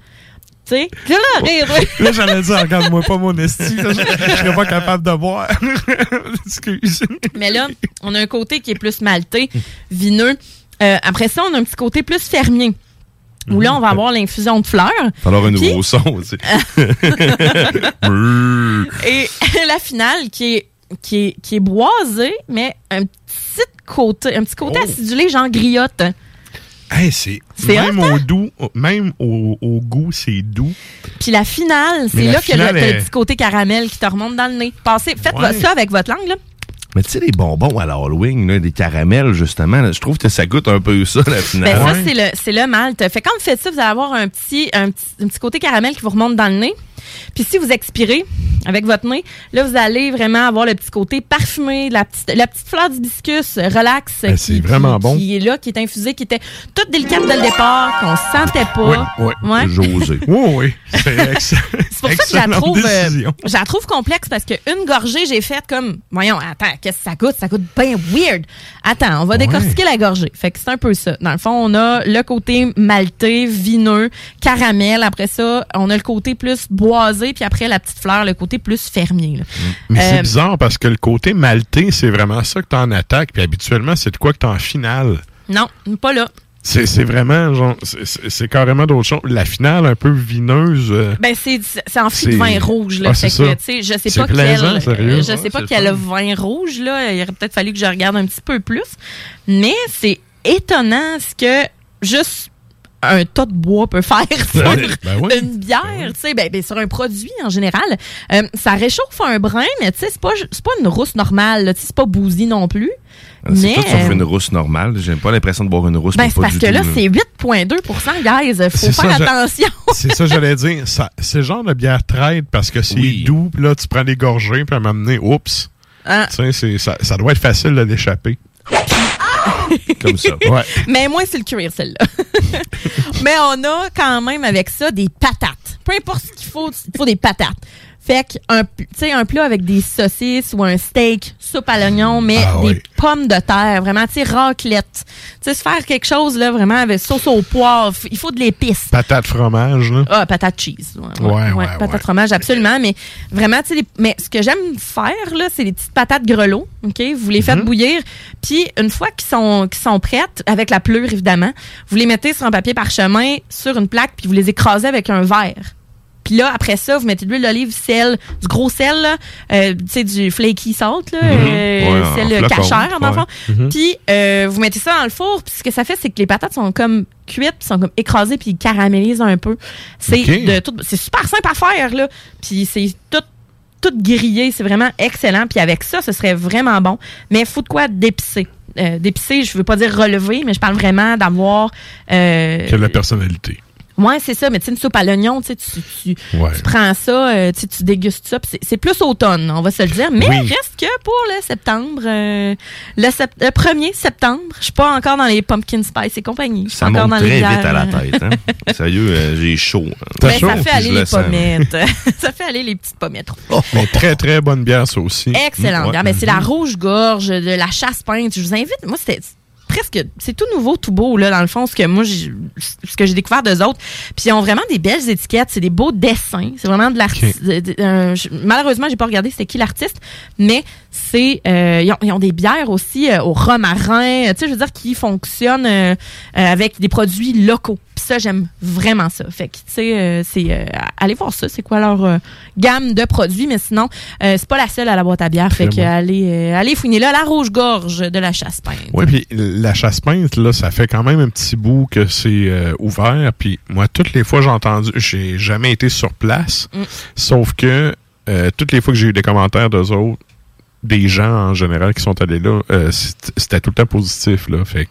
Tu sais, là, rire, ouais. Là, j'allais dire, regarde-moi pas mon esti. Je je serais pas capable de boire. Excuse. Mais là, on a un côté qui est plus maltais, vineux. Euh, après ça, on a un petit côté plus fermier. Où là, on va avoir l'infusion de fleurs. Alors un Puis- nouveau son, tu sais. Brrr. Et la finale qui est, qui est, qui est boisée, mais un petit côté, un petit côté Oh. acidulé, genre griotte. Hey, c'est C'est même hot, hein? au doux, même au, au goût, c'est doux. Puis la finale, c'est là que le, finale t'as le est- petit côté caramel qui te remonte dans le nez. Passez, faites Ouais. ça avec votre langue, là. Mais tu sais, les bonbons à l'Halloween, là, des caramels, justement, là, je trouve que ça goûte un peu ça, la Ben, finale. ça, c'est le, le malt. Fait que quand vous faites ça, vous allez avoir un petit, un petit, un petit côté caramel qui vous remonte dans le nez. Puis si vous expirez avec votre nez, là, vous allez vraiment avoir le petit côté parfumé, la petite, la petite fleur d'hibiscus relax. Ben, c'est vraiment qui- bon. Qui est là, qui est infusée, qui était toute délicate dès le départ, qu'on sentait pas. Oui, oui. Ouais. José. Oui, oui. C'est. C'est pour ça que je la trouve, euh, je la trouve complexe parce qu'une gorgée, j'ai fait comme, voyons, attends, qu'est-ce que ça goûte? Ça goûte bien weird. Attends, on va décortiquer la gorgée. Fait que c'est un peu ça. Dans le fond, on a le côté maltais, vineux, caramel. Après ça, on a le côté plus boisé, puis après la petite fleur, le côté plus fermier. là. Mais c'est Euh, bizarre parce que le côté maltais, c'est vraiment ça que t'en attaques. Puis habituellement, c'est de quoi que t'es en finale. Non, pas là. C'est vraiment, genre, c'est- carrément d'autres choses. La finale, un peu vineuse. euh, Ben c'est c'est en fût de vin rouge là, Ah, fait c'est que tu sais, je sais pas plaisant, quel sérieux. je sais pas quel le vin rouge là, il aurait peut-être fallu que je regarde un petit peu plus, mais c'est étonnant ce que juste un tas de bois peut faire sur Ben, ben oui. une bière, tu sais, ben, ben, sur un produit en général. Euh, ça réchauffe un brin, mais tu sais, c'est pas, c'est pas une rousse normale, là, tu sais, c'est pas bousy non plus. Ah, C'est mais, tout sauf une rousse normale. J'ai pas l'impression de boire une rousse. ben, c'est parce du que tout, là, c'est 8,2% guys. Faut faire attention. C'est ça, j'allais dire. C'est le genre de bière traite parce que c'est doux, puis là, tu prends des gorgées, puis à donné, oups. Tu sais, c'est- ça, ça doit être facile de l'échapper. Comme ça. Ouais. Mais moi, c'est le cuir, celle-là. Mais on a quand même avec ça des patates. Peu importe ce qu'il faut, il faut des patates. Fait qu'un tu sais, un plat avec des saucisses ou un steak, soupe à l'oignon, mais Ah des oui. pommes de terre, vraiment, tu sais, raclette. Tu sais, se faire quelque chose, là, vraiment, avec sauce au poivre. Il faut de l'épice. Patate fromage, là. Ah, patate cheese. Ouais, Ouais, ouais, patate ouais. fromage, absolument. Mais vraiment, tu sais, mais ce que j'aime faire, là, c'est les petites patates grelots. OK? Vous les faites Mhm. bouillir. Puis, une fois qu'ils sont, qu'ils sont prêtes, avec la pleure, évidemment, vous les mettez sur un papier parchemin, sur une plaque, puis vous les écrasez avec un verre. Puis là, après ça, vous mettez de l'huile d'olive, sel, du gros sel, là, euh, tu sais, du flaky salt, là, euh, Ouais, en sel cachère, fond. ouais. Mhm. Puis euh, vous mettez ça dans le four, puis ce que ça fait, c'est que les patates sont comme cuites, puis sont comme écrasées, puis caramélisent un peu. C'est super simple à faire, là. Puis c'est tout tout grillé, c'est vraiment excellent. Puis avec ça, ce serait vraiment bon. Mais faut de quoi d'épicé. Euh, d'épicé, je veux pas dire relevé, mais je parle vraiment d'avoir... Euh, Quelle est la personnalité? Ouais, c'est ça. Mais tu sais, une soupe à l'oignon, tu tu, tu, Ouais. tu prends ça, euh, tu dégustes ça. puis c'est- plus automne, on va se le dire. Mais Oui. reste que pour le septembre, euh, le, sept- le 1er septembre, je suis pas encore dans les pumpkin spice et compagnie. Ça encore monte dans très vite à la tête. Hein? Sérieux, euh, j'ai chaud. hein. Ben, ça fait aller le les sens. pommettes. ça fait aller les petites pommettes. Mais très, très bonne bière, ça aussi. Excellent. Ouais. bière. Ben, c'est la rouge-gorge de la chasse peinte. Je vous invite. Moi, c'était presque. C'est tout nouveau, tout beau, là, dans le fond, ce que moi, ce que j'ai découvert d'eux autres. Puis ils ont vraiment des belles étiquettes. C'est des beaux dessins. C'est vraiment de l'artiste. je- malheureusement, j'ai pas regardé c'était qui l'artiste, mais c'est. euh, ils, ont, ils ont des bières aussi euh, au romarin. Tu sais, je veux dire, qui fonctionnent euh, euh, avec des produits locaux. Puis ça, j'aime vraiment ça. Fait que, tu sais, euh, c'est. euh, allez voir ça. C'est quoi leur euh, gamme de produits. Mais sinon, euh, c'est pas la seule à la boîte à bière. Fait que allez, euh, allez fouiner là. La rouge-gorge de la chasse peinte. Oui, puis la chasse peinte, là, ça fait quand même un petit bout que c'est euh, ouvert. Puis moi, toutes les fois j'ai entendu, j'ai jamais été sur place. Mm. Sauf que euh, toutes les fois que j'ai eu des commentaires d'eux autres, des gens en général qui sont allés là, euh, c'était tout le temps positif. Là. Fait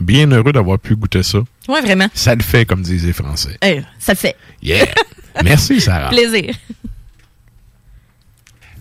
bien heureux d'avoir pu goûter ça. Ouais, vraiment. Ça le fait, comme disent les Français. Euh, ça le fait. Yeah! Merci, Sarah. Plaisir.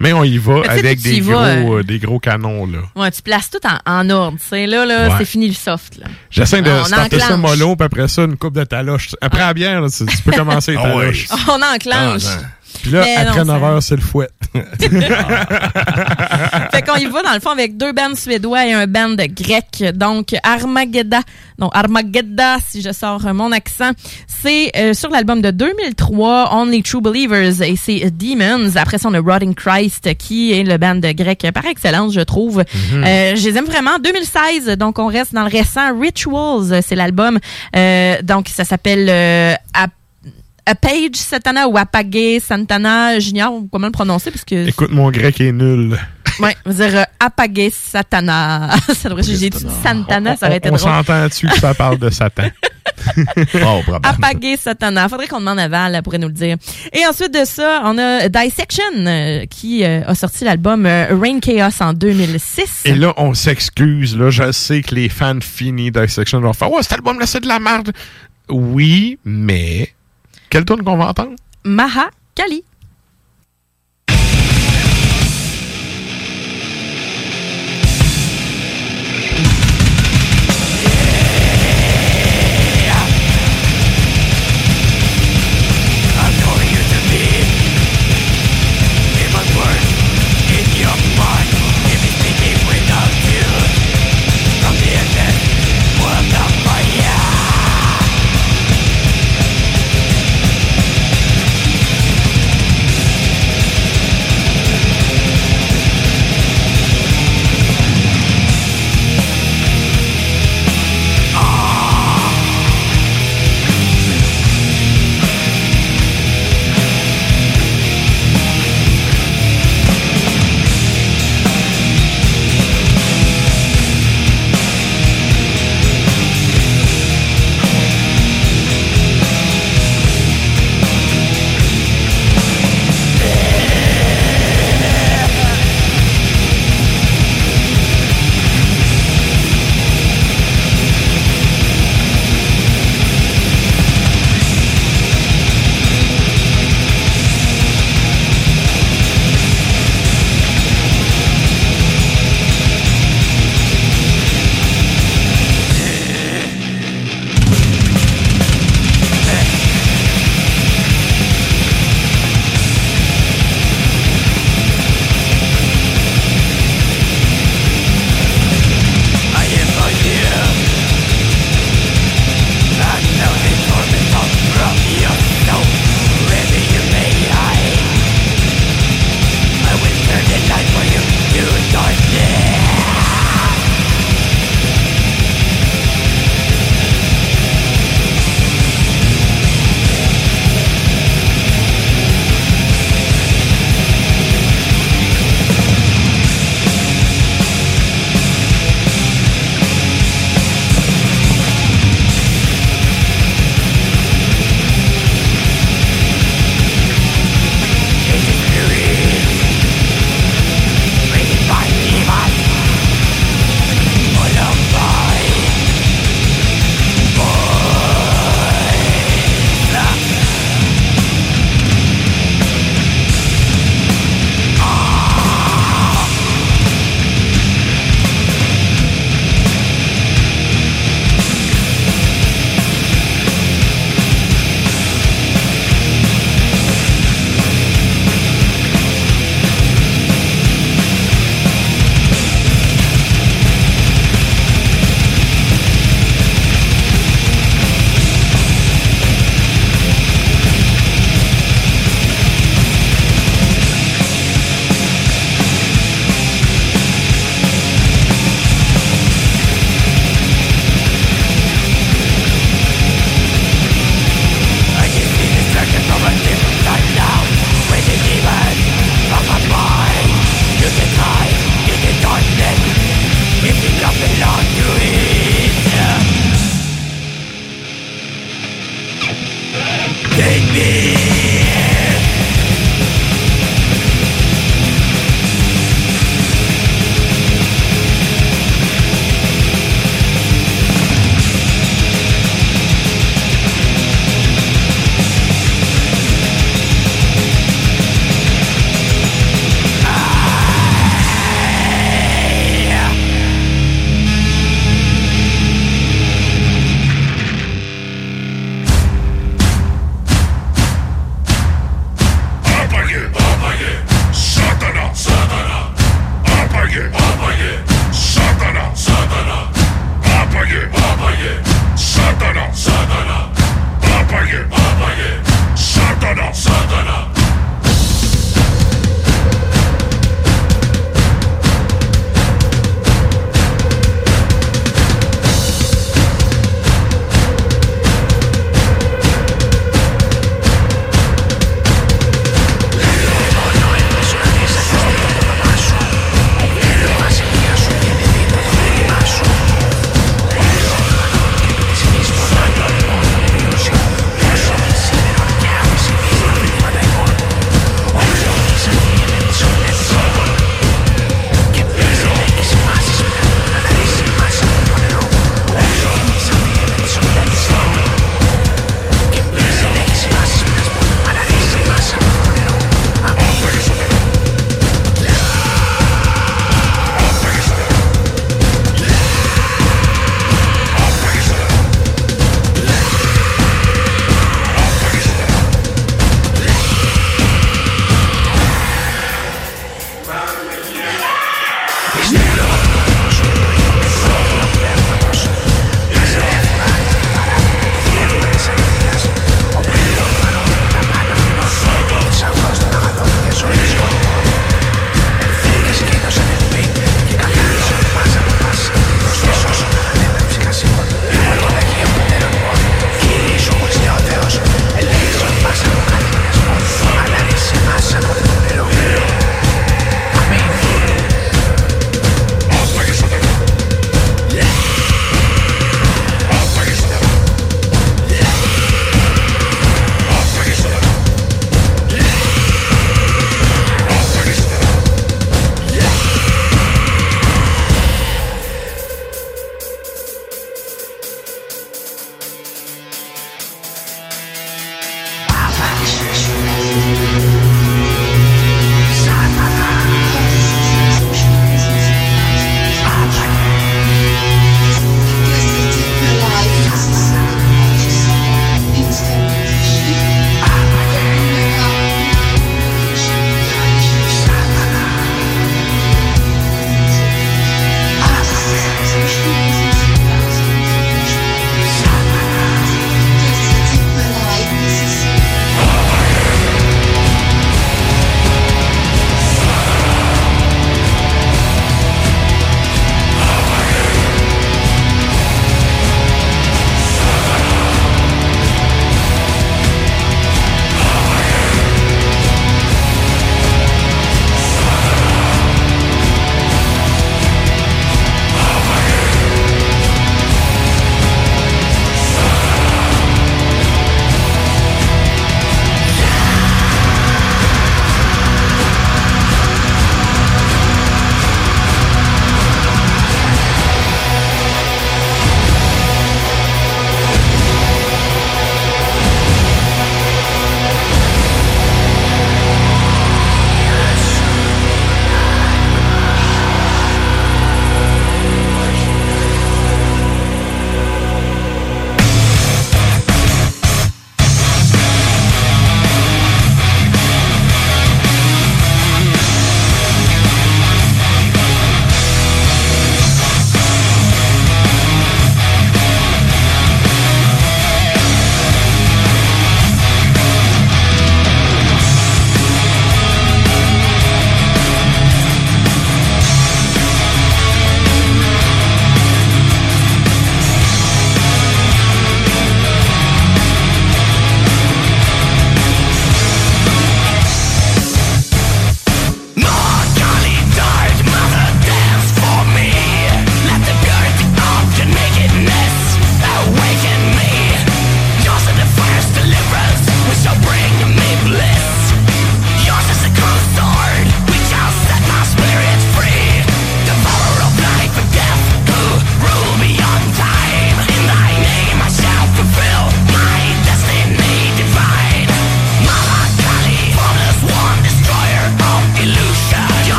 Mais on y va avec des vas, gros, euh, euh, des gros canons, là. Ouais, tu places tout en, en ordre. Là, là Ouais. c'est fini le soft. Là. J'essaie de On starter ça enclenche. mollo, puis après ça, une coupe de taloche. Après la bière, là, tu, tu peux commencer les Ah ouais. taloches. On enclenche. Ah, Puis là, Mais après non, 9 ça- heures, c'est le fouet. fait qu'on y va, dans le fond, avec deux bands suédois et un band grec. Donc, Armageddon. Non, Armageddon, si je sors euh, mon accent. C'est euh, sur l'album de 2003, Only True Believers, et c'est Demons. Après ça, on a Rotting Christ, qui est le band grec par excellence, je trouve. Mhm. Euh, je les aime vraiment. 2016, donc on reste dans le récent. Rituals, c'est l'album. Euh, donc, ça s'appelle Apage Satana ou Apage Santana. J'ignore comment le prononcer, parce que... Écoute, mon grec est nul. Ouais, on va dire euh, Apage Satana. ça devrait, j'ai dit Santana, ça aurait été on drôle. s'entend-tu que ça parle de Satan? oh, probablement. Apage Satana. Faudrait qu'on demande à Val, elle pourrait nous le dire. Et ensuite de ça, on a Dissection, euh, qui euh, a sorti l'album euh, Rain Chaos en 2006. Et là, on s'excuse. Là, je sais que les fans finis Dissection vont faire « Ouais, cet album-là, c'est de la merde. » Oui, mais... Quelle tune qu'on va entendre? Maha Kali.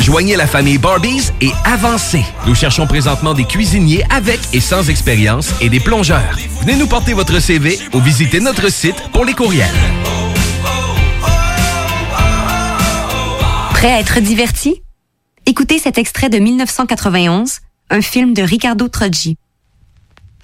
Joignez la famille Barbies et avancez. Nous cherchons présentement des cuisiniers avec et sans expérience et des plongeurs. Venez nous porter votre CV ou visitez notre site pour les courriels. Prêt à être diverti? Écoutez cet extrait de 1991, un film de Ricardo Troggi.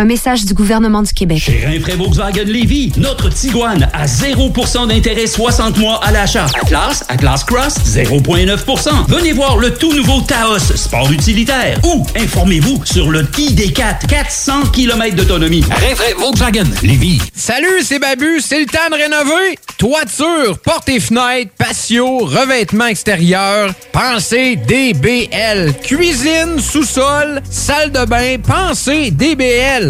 Un message du gouvernement du Québec. Chez Rinfraie Volkswagen Lévy, notre Tiguan à 0% d'intérêt 60 mois à l'achat. Atlas, Atlas Cross, 0,9%. Venez voir le tout nouveau Taos, sport utilitaire. Ou informez-vous sur le ID4, 400 km d'autonomie. Rinfraie Volkswagen Lévy. Salut, c'est Babu, c'est le temps de rénover. Toiture, portes et fenêtres, patio, revêtement extérieur. Pensez DBL. Cuisine, sous-sol, salle de bain, pensez DBL.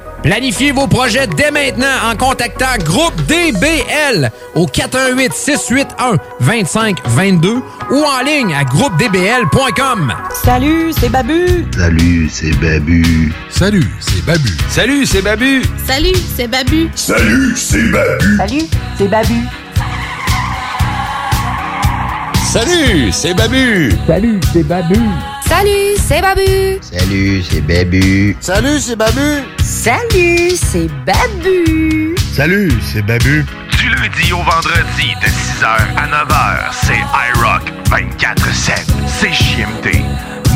Planifiez vos projets dès maintenant en contactant Groupe DBL au 418 681 2522 ou en ligne à groupedbl.com. Salut, c'est Babu. Salut, c'est Babu. Salut, c'est Babu. Salut, c'est Babu. Salut, c'est Babu. Salut, c'est Babu. Salut, c'est Babu. Salut, c'est Babu. Salut, c'est Babu. Salut, c'est Babu. Salut, c'est Babu. Salut, c'est Babu. Salut, c'est Babu. Salut, c'est Babu. Du lundi au vendredi de 6h à 9h, c'est iRock 24-7. C'est JMD.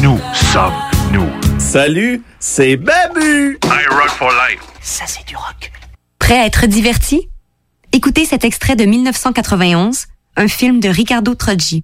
Nous sommes nous. Salut, c'est Babu. iRock for life. Ça, c'est du rock. Prêt à être diverti? Écoutez cet extrait de 1991, un film de Ricardo Troggi.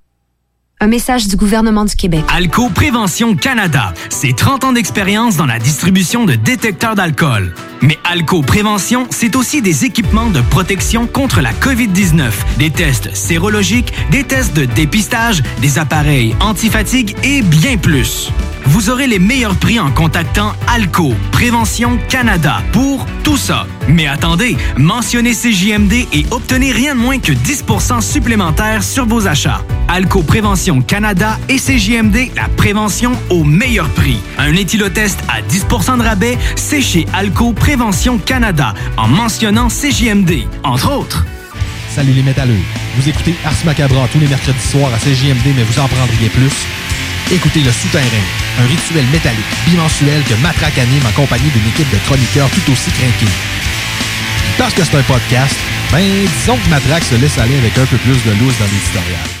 Un message du gouvernement du Québec. Alco Prévention Canada, c'est 30 ans d'expérience dans la distribution de détecteurs d'alcool. Mais Alco Prévention, c'est aussi des équipements de protection contre la COVID-19, des tests sérologiques, des tests de dépistage, des appareils antifatigue et bien plus. Vous aurez les meilleurs prix en contactant Alco Prévention Canada pour tout ça. Mais attendez, mentionnez CJMD et obtenez rien de moins que 10% supplémentaire sur vos achats. Alco Prévention Canada et CJMD, la prévention au meilleur prix. Un éthylotest à 10% de rabais, c'est chez Alco Prévention Canada en mentionnant CJMD, entre autres. Salut les métalleux. Vous écoutez Ars Macabra tous les mercredis soirs à CJMD, mais vous en prendriez plus. Écoutez Le Souterrain, un rituel métallique bimensuel que Matraque anime en compagnie d'une équipe de chroniqueurs tout aussi craqués. Parce que c'est un podcast, ben disons que Matraque se laisse aller avec un peu plus de loose dans l'éditorial.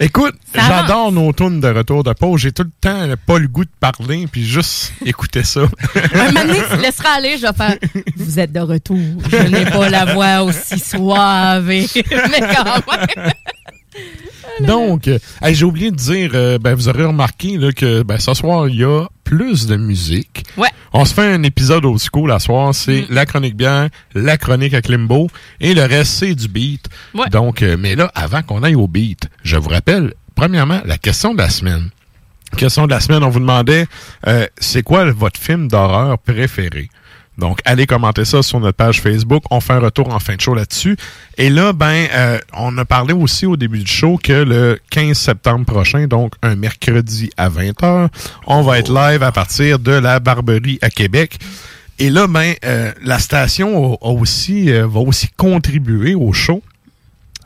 Écoute, j'adore nos tunes de retour de pause. J'ai tout le temps pas le goût de parler, puis juste écouter ça. Un moment donné, tu te laisseras aller, je vais faire Vous êtes de retour. Je n'ai pas la voix aussi suave. Mais quand même. Donc, euh, hey, j'ai oublié de dire, euh, ben, vous aurez remarqué là, que ben, ce soir, il y a plus de musique. Ouais. On se fait un épisode au school la soir, c'est la chronique bière, la chronique à Klimbo, et le reste, c'est du beat. Ouais. Donc, euh, mais là, avant qu'on aille au beat, je vous rappelle, premièrement, la question de la semaine. Question de la semaine, on vous demandait, euh, c'est quoi votre film d'horreur préféré? Donc, allez commenter ça sur notre page Facebook. On fait un retour en fin de show là-dessus. Et là, ben, euh, on a parlé aussi au début du show que le 15 septembre prochain, donc un mercredi à 20h, on va être live à partir de la Barberie à Québec. Et là, ben, euh, la station a- a aussi, euh, va aussi contribuer au show.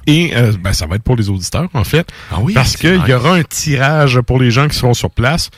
Et euh, ben, ça va être pour les auditeurs, en fait. parce c'est qu'il nice. y aura un tirage pour les gens qui seront sur place.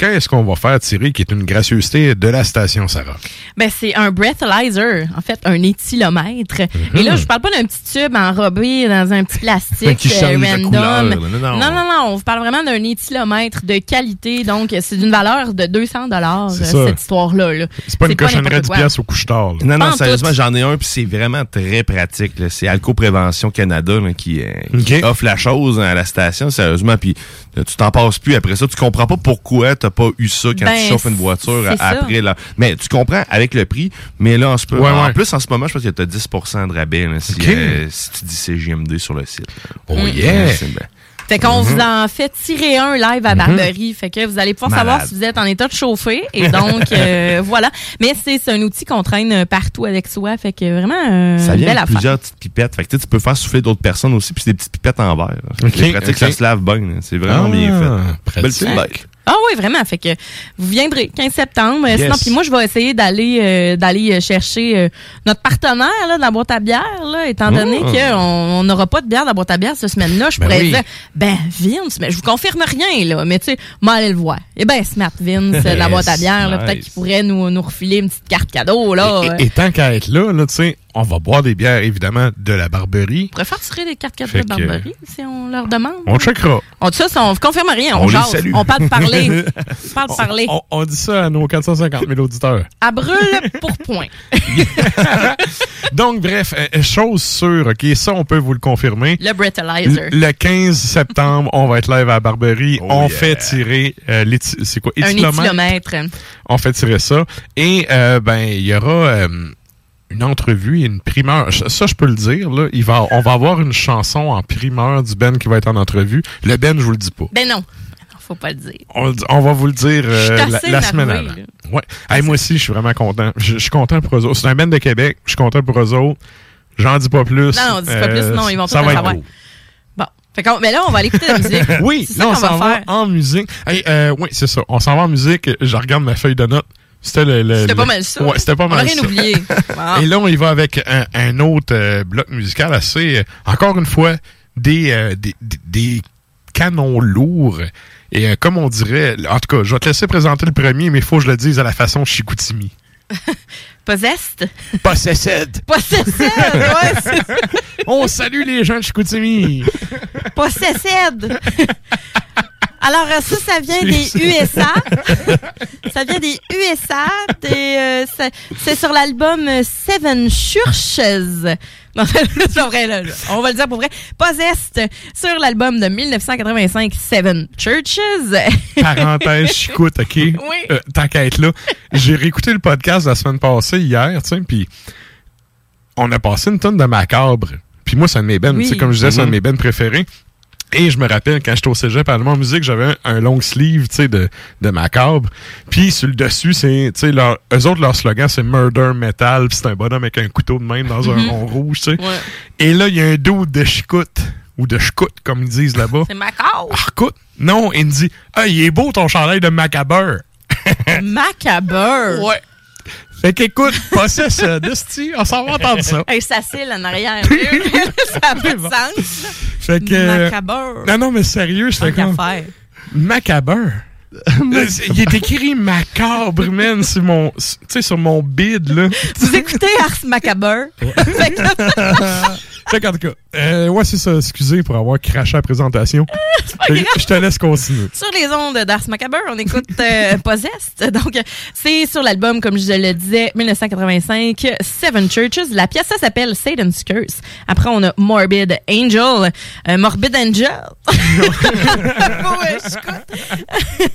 Qu'est-ce qu'on va faire tirer, qui est une gracieuseté de la station Sarah? Ben, c'est un breathalyzer, en fait, un éthylomètre. Et là, je parle pas d'un petit tube enrobé dans un petit plastique Qui euh, de random. couleur. Non, non. non, non, non, On vous parle vraiment d'un éthylomètre de qualité. Donc, c'est d'une valeur de 200 dollars ça. cette histoire-là. là. C'est pas une cochonnerie n'importe du quoi. pièce au couche-tard. Non, non, en sérieusement, j'en ai un, puis c'est vraiment très pratique. là. C'est Alco Prévention Canada là, qui, euh, qui offre la chose à la station, sérieusement. Puis tu t'en passes plus après ça. Tu comprends pas pourquoi t'as pas eu ça quand Ben, tu chauffes une voiture ça. après. Là. Mais tu comprends avec le prix. Mais là, en, ce- Ouais, en ouais. plus, en ce moment, je pense que tu as 10 de rabais là, si, euh, si tu dis CGMD sur le site. Oh Mm. yeah! Fait qu'on Mhm. vous en fait tirer un live à Barberie. Fait que vous allez pouvoir savoir si vous êtes en état de chauffer. Et donc, euh, voilà. Mais c'est c'est un outil qu'on traîne partout avec soi. Fait que vraiment, euh, Ça belle vient avec affaire. plusieurs petites pipettes. Fait que tu peux faire souffler d'autres personnes aussi, puis c'est des petites pipettes en verre. là. Ok, C'est pratique, ça se lave bien. C'est vraiment Ah, bien fait. pratique. Belle petite. Ah oui, vraiment. Fait que vous viendrez 15 septembre. Euh, Yes. Sinon, puis moi, je vais essayer d'aller euh, d'aller euh, chercher euh, notre partenaire là, de la boîte à bière, là, étant donné Oh. qu'on on n'aura pas de bière de la boîte à bière cette semaine-là. Je Ben pourrais oui. dire, ben Vince, mais je vous confirme rien, là, mais tu sais, moi, aller le voir. Eh ben, Smart Vince, de la boîte à bière, Nice. peut-être qu'il pourrait nous, nous refiler une petite carte cadeau, là. Et, et- et tant qu'à être là, là tu sais, on va boire des bières, évidemment, de la Barberie. On pourrait faire tirer des cartes de que- Barberie si on leur demande. On checkera. On dit ça, on confirme rien, on, On les jase. salue. On parle de parler. on parle de parler. On, on dit ça à nos 450 000 auditeurs. À brûle pour point. Donc, bref, euh, chose sûre, OK, ça, on peut vous le confirmer. Le breathalyzer. Le le 15 septembre, on va être live à Barberie. Oh on yeah. fait tirer euh, c'est quoi Un éthylomètre? éthylomètre. On fait tirer ça. Et euh, ben, il y aura euh, une entrevue et une primeur. Ça, je peux le dire. Là. Il va, on va avoir une chanson en primeur du Ben qui va être en entrevue. Le Ben, je vous le dis pas. Ben non. Faut pas le dire. On, dit- on va vous le dire euh, la, semaine avant. Ouais. Hey, moi aussi, je suis vraiment content. Je, je suis content pour eux autres. C'est un Ben de Québec. Je suis content pour eux autres. J'en dis pas plus. Non, non, dis pas plus, non, ils vont ça pas va le être savoir. cool. Bon. Fait mais là, on va aller écouter la musique. Oui, là, on va s'en va en musique. Hey, euh, oui, c'est ça. On s'en va en musique. Je regarde ma feuille de notes. C'était le, le- C'était le- pas mal ça. Ouais, c'était pas On mal rien ça. oublié. Wow. Et là, on y va avec un, un autre euh, bloc musical assez, euh, encore une fois, des, euh, des, des- des canons lourds. Et comme on dirait, en tout cas, je vais te laisser présenter le premier, mais il faut que je le dise à la façon Chicoutimi. Possessed? Possessed. Possessed, ouais. On salue les gens de Chicoutimi. Possessed. Alors, euh, ça, ça vient des USA. ça vient des USA. euh, c'est sur l'album euh, Seven Churches. Non, vrai, là, là. On va le dire pour vrai. Possessed sur l'album de 1985 Seven Churches. Parenthèse chicoute, OK? Oui. Euh, tant qu'à être là, j'ai réécouté le podcast la semaine passée, hier, tu sais, puis on a passé une tonne de macabre. Puis moi, c'est un de mes bennes, Oui. tu sais, comme je disais, c'est un de Mhm. mes bennes préférés. Et je me rappelle, quand j'étais au cégep à en musique, j'avais un, un long sleeve, tu sais, de, de macabre. Puis sur le dessus, c'est, tu sais, leur, eux autres, leur slogan, c'est Murder Metal. Puis c'est un bonhomme avec un couteau de même dans un Mhm. rond rouge, tu sais. Ouais. Et là, il y a un dude de chicoute, ou de chicoute, comme ils disent là-bas. C'est macabre. Arcoute? Non, il me dit Ah, il est beau ton chandail de macabre. Macabre. Ouais. Fait qu'écoute, Possessed, esti, on s'en va entendre ça. Hey, ça cille en arrière. ça n'a pas de sens. Fait que. Macabre. Non, non, mais sérieux, Tant comme. Macabre. il est écrit macabre, man, sur mon, tu sais, sur mon bid, là. Vous écoutez Ars Macabre. Fait qu'en tout cas, euh, ouais, c'est ça, excusez pour avoir craché la présentation. Je te laisse continuer. Sur les ondes d'Ars Macabre, on écoute euh, Possessed. Donc, c'est sur l'album, comme je le disais, 1985, Seven Churches. La pièce, ça s'appelle Satan's Curse. Après, on a Morbid Angel. Euh, Morbid Angel. Ouais, je compte.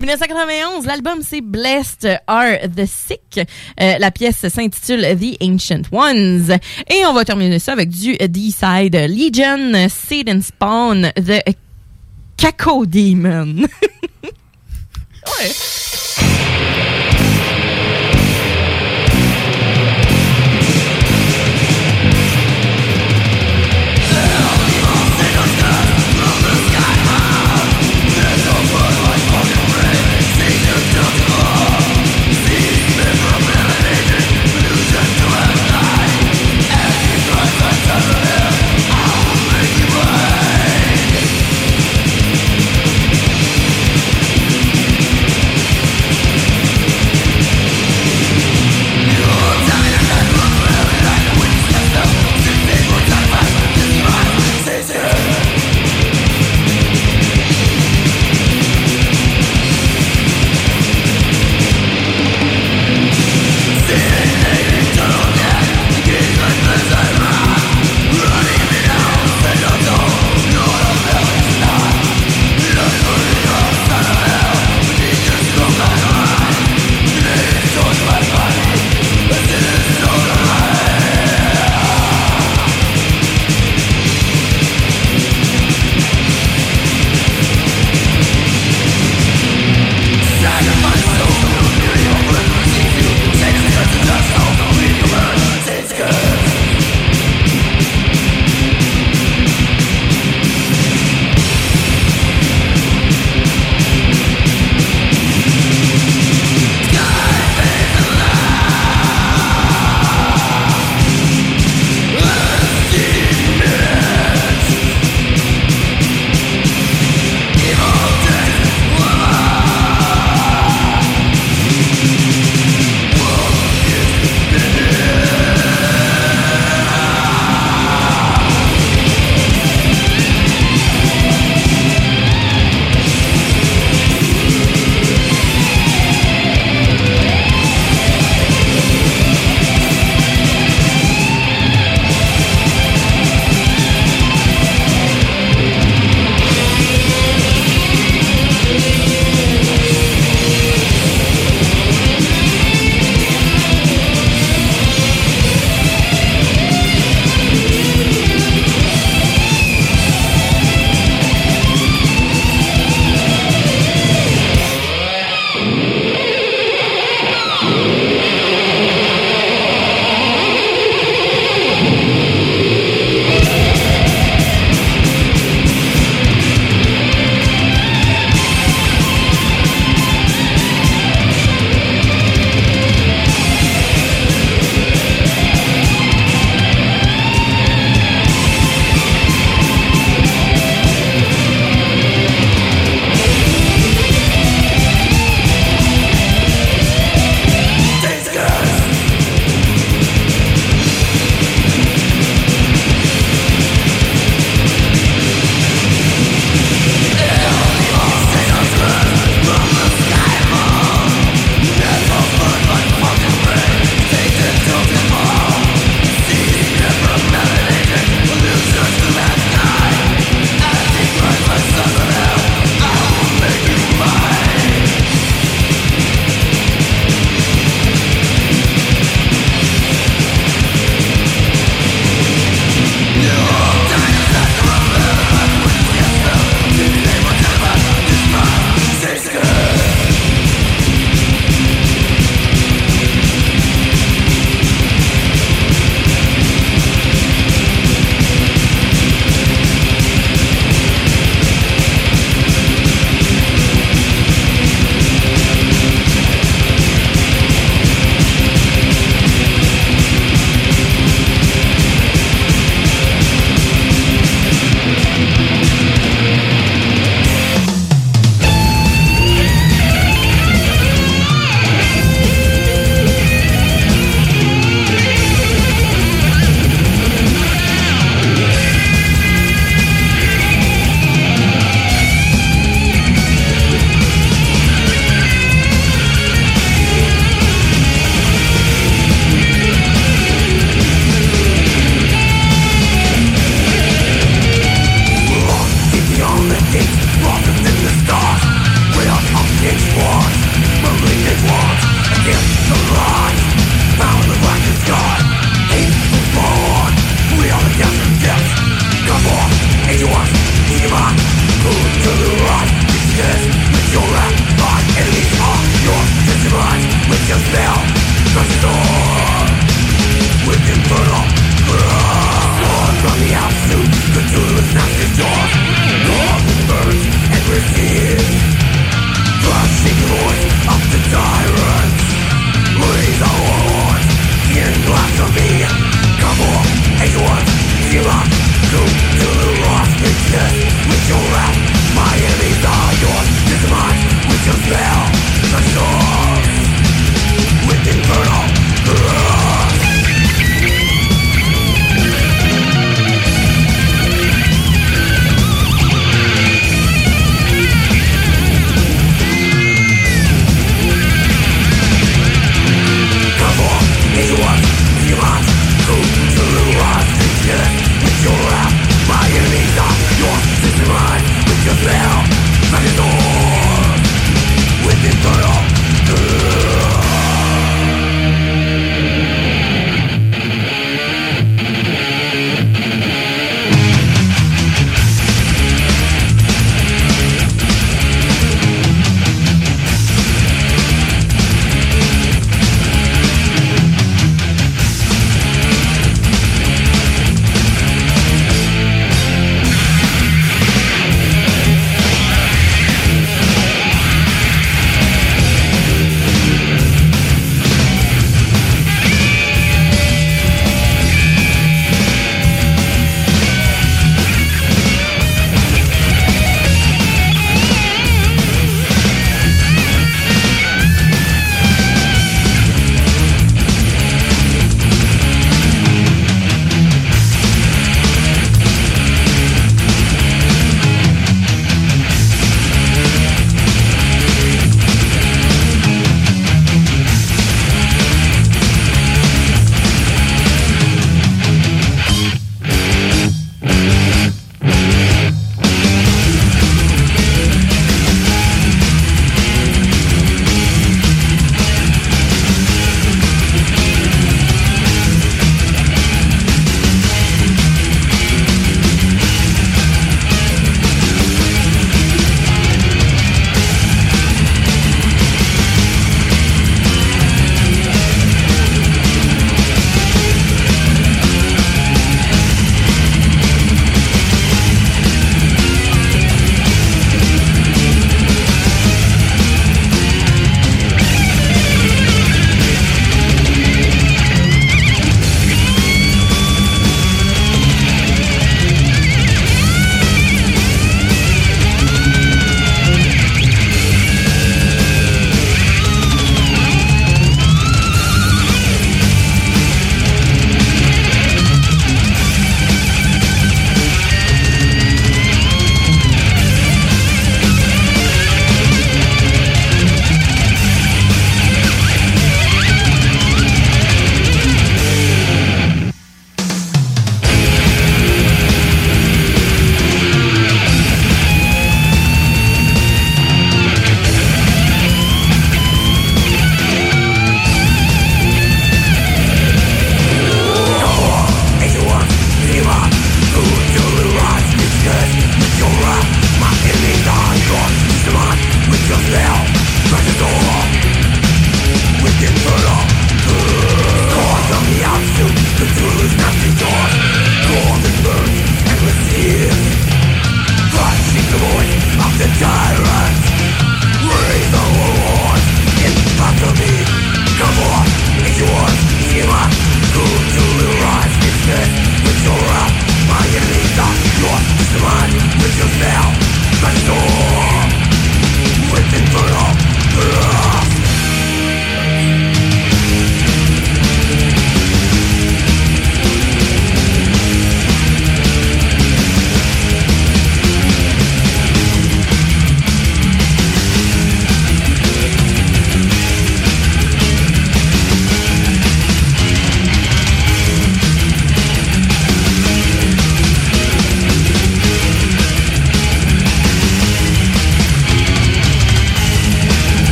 1991, l'album, c'est Blessed Are the Sick. Euh, la pièce s'intitule The Ancient Ones. Et on va terminer ça avec du D-Side Legion, and Spawn, The Caco Demon. ouais.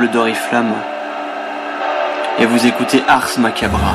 Ici Diable d'Oriflamme, et vous écoutez Ars Macabra.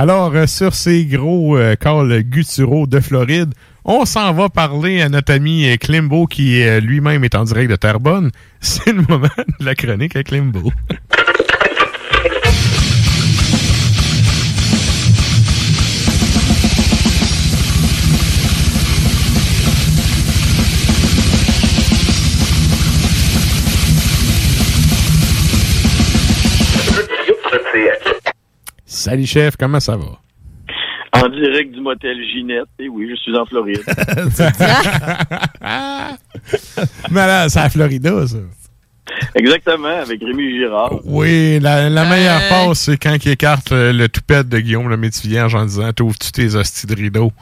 Alors, euh, sur ces gros euh, calls gutturaux de Floride, on s'en va parler à notre ami euh, Klimbo qui euh, lui-même est en direct de Terrebonne. C'est le moment de la chronique à Klimbo. Salut, chef, comment ça va? En direct du motel Ginette. Et oui, je suis en Floride. Mais là, c'est à Florida, ça. Exactement, avec Rémi Girard. Oui, la, la meilleure passe, c'est quand il écarte le, le toupette de Guillaume le métier vierge en disant T'ouvres-tu tes hosties de rideau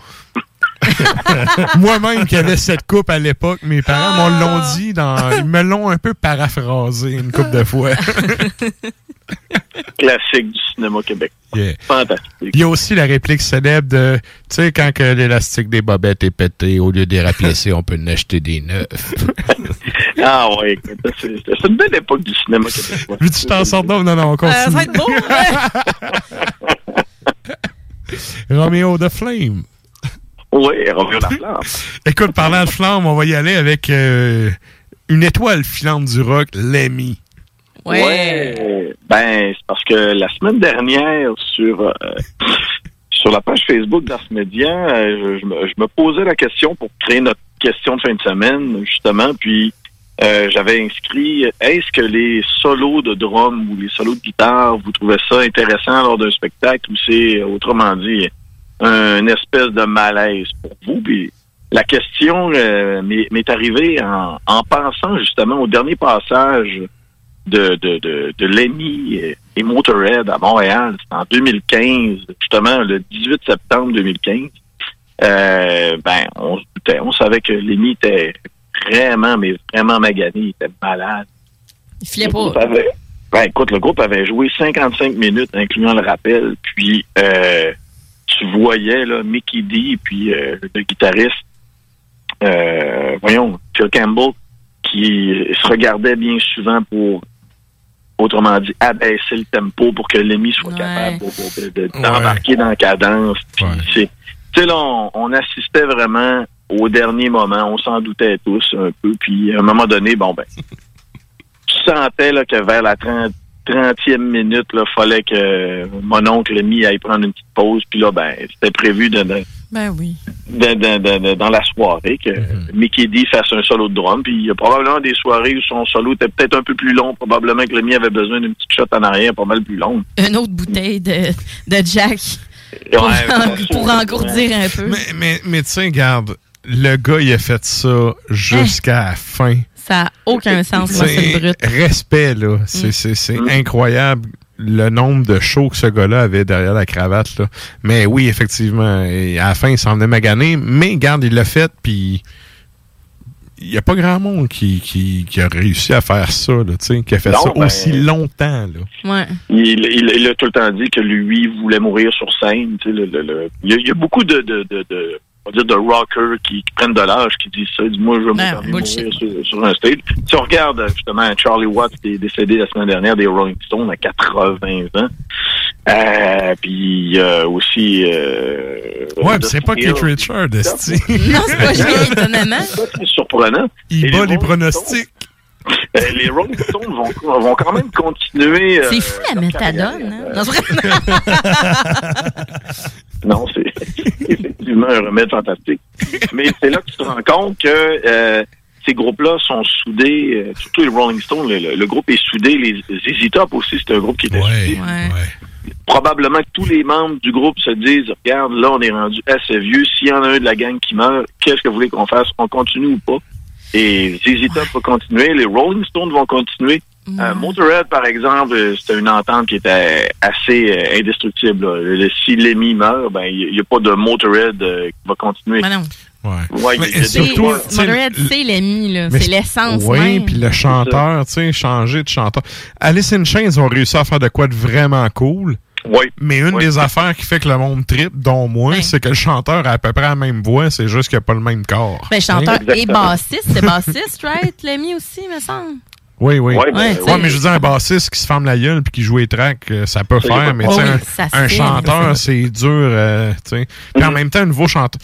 Moi-même qui avais cette coupe à l'époque, mes parents m'ont l'ont dit, dans, ils me l'ont un peu paraphrasé une coupe de fois. Classique du cinéma Québec. Yeah. Fantastique. Il y a aussi la réplique célèbre de, tu sais, quand que l'élastique des bobettes est pété, au lieu de les raplacer, on peut en acheter des neufs. Ah ouais, écoute, c'est une belle époque du cinéma québécois. Puis tu t'en sors donc? Non, non, on continue. Euh, ça va être beau, Romeo the Flame. Oui, Romeo la flamme. Écoute, parlant de flamme, on va y aller avec euh, une étoile filante du rock, Lemmy. Ouais. Ben, c'est parce que la semaine dernière, sur euh, sur la page Facebook d'Ars Media, euh, je, me, posais la question pour créer notre question de fin de semaine, justement, puis euh, j'avais inscrit est-ce que les solos de drum ou les solos de guitare, vous trouvez ça intéressant lors d'un spectacle ou c'est, autrement dit, un espèce de malaise pour vous? Puis la question m'est arrivée en pensant justement au dernier passage de, de, de, de Lemmy et Motorhead à Montréal. C'était en 2015, justement le 18 septembre 2015. Euh, ben, on se doutait, on savait que Lemmy était vraiment, mais vraiment magané, il était malade. Il filait pas. avait- ben, écoute, le groupe avait joué 55 minutes, incluant le rappel, puis euh, tu voyais là, Mickey D, puis euh, le guitariste, euh, voyons, Phil Campbell, qui se regardait bien souvent pour, autrement dit, abaisser le tempo pour que Lemmy soit capable de- de- de- d'embarquer dans la cadence. Puis c'est- Tu sais, là, on, on assistait vraiment au dernier moment, on s'en doutait tous un peu, puis à un moment donné, bon, ben, tu sentais là, que vers la 30, 30e minute, il fallait que mon oncle Lemmy aille prendre une petite pause, puis là, ben, c'était prévu de, de- Ben oui. de- de- de- de- dans la soirée que Mickey D fasse un solo de drum. Puis il y a probablement des soirées où son solo était peut-être un peu plus long. Probablement que Lemmy avait besoin d'une petite shot en arrière pas mal plus longue. Une autre bouteille de, de Jack. Pour, Ouais, en- ouais, pour engourdir un peu. Mais, mais, mais tu sais, regarde, le gars, il a fait ça jusqu'à la fin. Ça n'a aucun sens, moi, c'est brut. Respect, là. C'est, c'est, c'est incroyable le nombre de shows que ce gars-là avait derrière la cravate, là. Mais oui, effectivement, et à la fin, il s'en est magané. Mais regarde, il l'a fait, puis il n'y a pas grand monde qui, qui, qui a réussi à faire ça, là, tu sais, qui a fait Non, ça ben- aussi longtemps, là. Ouais. Il, il- il a tout le temps dit que lui voulait mourir sur scène. tu sais, le- le- le- Il, y a, il y a beaucoup de, de, de, de- on va dire de rockers qui, qui prennent de l'âge, qui disent ça. Ils disent, moi, je veux Ah, mourir sur, sur un stage. Si on regarde justement Charlie Watts qui est décédé la semaine dernière des Rolling Stones à 80 ans. Euh, puis il y a aussi... Euh, Ouais, c'est pas. Keith Richards, esti. Non, c'est pas lui, étonnamment. C'est surprenant. Il Et bat les pronostics. Euh, les Rolling Stones vont, vont quand même continuer. euh, C'est fou la méthadone. Hein? Non, c'est vrai. Non, c'est effectivement un remède fantastique. Mais c'est là que tu te rends compte que euh, ces groupes-là sont soudés, euh, surtout les Rolling Stones, le, le- le groupe est soudé. Les ZZ Top aussi, c'est un groupe qui était soudé. Probablement que tous les membres du groupe se disent, regarde, là, on est rendu assez vieux. S'il y en a un de la gang qui meurt, qu'est-ce que vous voulez qu'on fasse? On continue ou pas? Et ZZ Top va continuer, les Rolling Stones vont continuer. Euh, Motorhead, par exemple, euh, c'était une entente qui était assez euh, indestructible. là. Si Lemmy meurt, ben il n'y a pas de Motorhead euh, qui va continuer. Mais non. Ouais. Ouais, il y a- il y a des C'est- fois- Motorhead, c'est l'ami. Mais C'est l'essence Oui, puis le chanteur, tu sais, changer de chanteur. Alice in Chains ont réussi à faire de quoi de vraiment cool. Oui. Mais une Oui. des affaires qui fait que le monde trip, dont moi, c'est que le chanteur a à peu près la même voix, c'est juste qu'il n'a pas le même corps. Ben, chanteur Hein? et bassiste. C'est bassiste, right? L'ami aussi, me semble? Oui, oui. Ouais, ben, ouais. mais je veux dire, un bassiste qui se ferme la gueule puis qui joue les tracks, euh, ça peut faire, pas- mais Oh tu sais, oui, un- un, chanteur, c'est dur, euh, tu sais. Puis en même temps, un nouveau chanteur.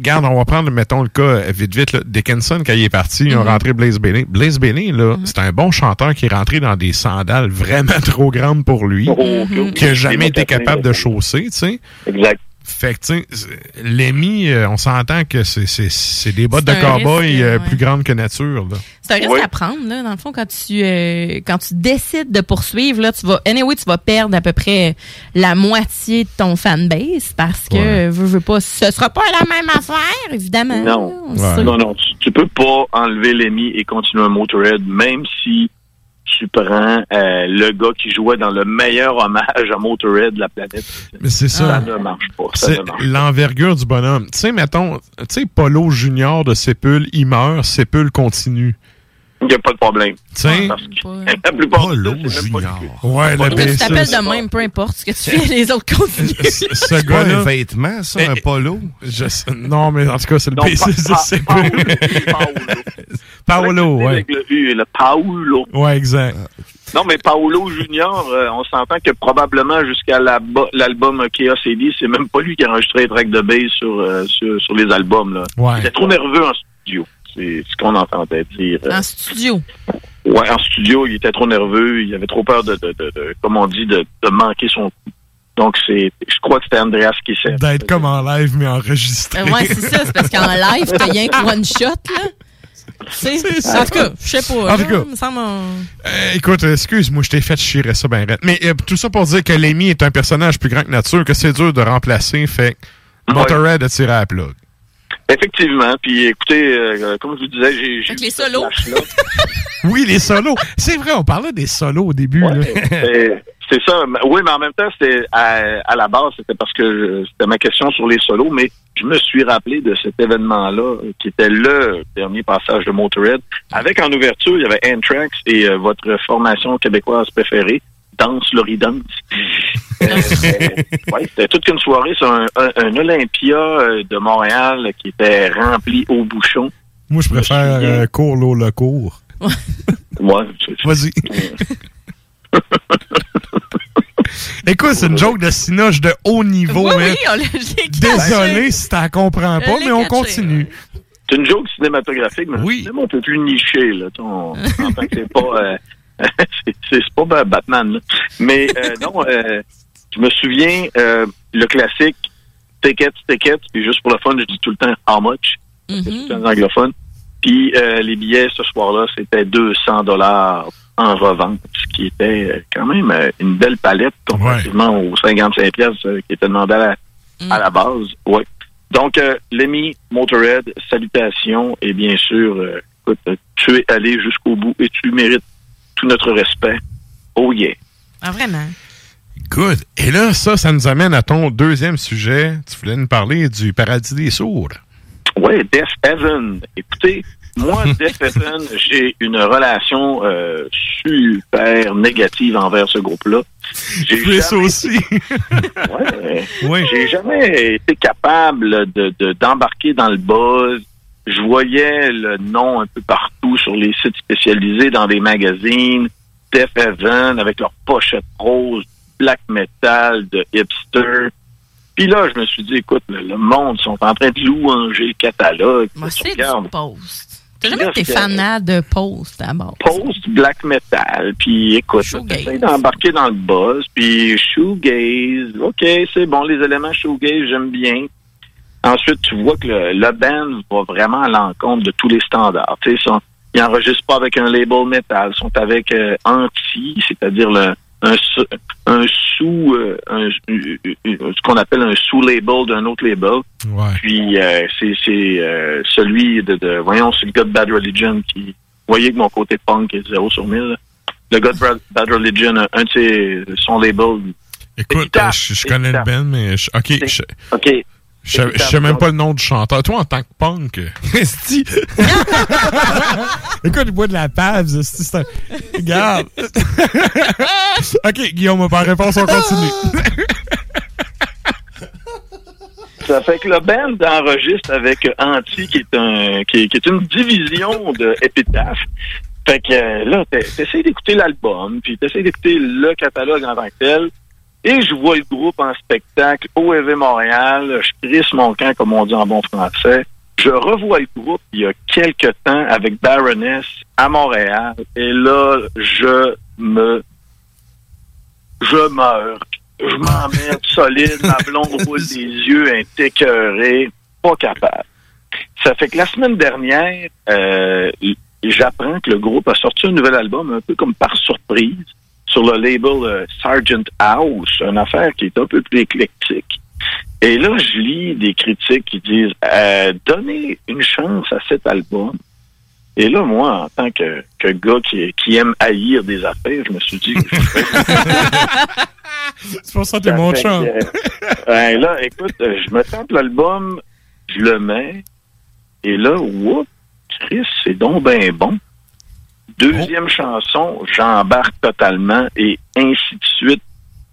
Regarde, on va prendre, mettons, le cas euh, vite, vite. Là. Dickinson, quand il est parti, ils ont Mhm. rentré Blaze Bailey. Blaze Bailey, là, c'est un bon chanteur qui est rentré dans des sandales vraiment trop grandes pour lui, Mhm. qui a jamais été capable de chausser, tu sais. Exact. Fait que, tu sais, Lemmy, euh, on s'entend que c'est- c'est c'est des bottes de cowboy euh, ouais. plus grandes que nature. Là. C'est un risque à prendre, là, dans le fond, quand tu, euh, quand tu décides de poursuivre, là, tu vas, anyway, tu vas perdre à peu près la moitié de ton fanbase parce que, Ouais. veux, veux pas, ce sera pas la même affaire, évidemment. Non. Non, non, tu, tu peux pas enlever l'EMI et continuer un Motorhead, même si tu prends euh, le gars qui jouait dans le meilleur hommage à Motorhead de la planète. Mais c'est ça. Ça ne marche pas. C'est l'envergure du bonhomme. Tu sais, mettons, tu sais, Polo Junior de Sépul, il meurt, Sépul continue. Il n'y a pas de problème. Tu sais, Parce que la plupart Polo du temps, c'est même pas Ouais, que tu t'appelles de même, peu importe ce que tu fais, les autres continuent. Ce C'est gars-là. un vêtement, ça, un polo? Je sais- non, mais en tout cas, c'est le de Pa- Sépul. Paolo, C'est ouais. Avec le U, le Paolo. Ouais, exact. Non, mais Paolo Junior, euh, on s'entend que probablement jusqu'à la l'album Chaos AD, c'est même pas lui qui a enregistré les tracks de bass sur, euh, sur, sur les albums. Là. Ouais. Il était trop nerveux en studio. C'est ce qu'on entendait dire. En studio. Ouais, en studio, il était trop nerveux. Il avait trop peur de, de, de, de- comme on dit, de, de manquer son coup. Donc, c'est, je crois que c'était Andreas qui s'est. D'être comme en live, mais enregistré. Euh, ouais, c'est ça, c'est parce qu'en live, t'as rien que one shot, là. C'est, en tout cas, je sais pas. En tout cas. il me semble, on- Euh, écoute, excuse-moi, je t'ai fait chier ça ben. Mais euh, tout ça pour dire que Lemmy est un personnage plus grand que nature, que c'est dur de remplacer, fait que Motorhead a tiré à la plug. Effectivement. Puis, écoutez, euh, comme je vous disais, j'ai. j'ai Avec les solos. Oui, les solos. C'est vrai, on parlait des solos au début. C'est- ça. Oui, mais en même temps, c'était à, à la base, c'était parce que c'était ma question sur les solos, mais je me suis rappelé de cet événement-là, euh, qui était le dernier passage de Motorhead. Avec en ouverture, il y avait Anthrax et euh, votre formation québécoise préférée, Danse Loridance. Euh, c'était- ouais, c'était toute une soirée sur un, un- un Olympia euh, de Montréal qui était rempli au bouchon. Moi, je préfère euh, court l'eau le court. Ouais, Vas-y. Écoute, c'est une joke de cinoche de haut niveau. Oui, hein. oui, on Désolé si t'en comprends pas, mais on continue. C'est une joke cinématographique, mais oui. plus. Là. On, on entend que c'est pas, euh, c'est, pas Ba- Batman. là. Mais euh, non, euh, je me souviens, euh, le classique Tickets, Tickets, puis juste pour le fun, je dis tout le temps How much? C'est tout le temps anglophone. Puis euh, les billets ce soir-là, c'était 200 dollars en revente, ce qui était quand même une belle palette comparativement aux 55 pièces qui étaient demandées à la, à la base. Ouais. Donc, euh, Lemmy Motorhead, salutations et bien sûr, écoute, tu es allé jusqu'au bout et tu mérites tout notre respect. Oh yeah. Ah, vraiment? Good. Et là, ça, ça nous amène à ton deuxième sujet. Tu voulais nous parler du paradis des sourds. Oui, Death Heaven. Écoutez, moi, Death Heaven, j'ai une relation euh, super négative envers ce groupe-là. J'ai Chris aussi. Ouais. Oui. J'ai jamais été capable de de- d'embarquer dans le buzz. Je voyais le nom un peu partout sur les sites spécialisés, dans des magazines. Death Heaven avec leur pochette rose, black metal de hipster. Puis là, je me suis dit, écoute, le, le monde sont en train de louanger le catalogue. Moi, c'est du post. T'as jamais été fanat de post d'abord. post black metal, puis écoute, j'essaie d'embarquer dans le buzz, puis shoegaze, ok, c'est bon, les éléments shoegaze, j'aime bien. Ensuite, tu vois que le, le band va vraiment à l'encontre de tous les standards. Ils sont- ils enregistrent pas avec un label metal, ils sont avec euh, anti, c'est-à-dire le un, un sous euh, un- euh, euh, ce qu'on appelle un sous-label d'un autre label. Puis euh, c'est c'est euh, celui de, de voyons, c'est le gars de Bad Religion qui vous voyez que mon côté punk est 0 sur 1000. là. Le gars de Bad, Religion, un, de ses son label. Écoute, euh, je, je connais le band, mais je- ok, je, OK. Je, sais- même pas le nom du chanteur. Toi, en tant que punk, esti. Écoute, il boit de la pave, c'est un... Regarde. ok, Guillaume, par réponse, on continue. Ça fait que le band enregistre avec Anti, qui est un qui est, qui est une division de Epitaph. Fait que euh, là, t'es- t'essayes d'écouter l'album, puis t'essayes d'écouter le catalogue en tant que tel. Et je vois le groupe en spectacle au EV Montréal. Je crisse mon camp, comme on dit en bon français. Je revois le groupe il y a quelques temps avec Baroness à Montréal. Et là, je me... Je meurs. je m'emmerde solide, ma blonde roule des yeux, un écœuré, pas capable. Ça fait que la semaine dernière, euh, j'apprends que le groupe a sorti un nouvel album un peu comme par surprise sur le label euh, Sargent House, une affaire qui est un peu plus éclectique. Et là, je lis des critiques qui disent euh, donnez une chance à cet album. Et là, moi, en tant que, que gars qui, qui aime haïr des affaires, je me suis dit C'est pour ça que t'es mon chum. ben là, écoute, euh, je me tente l'album, je le mets, et là, whoop, Chris, c'est donc ben bon. Deuxième chanson, j'embarque totalement, et ainsi de suite.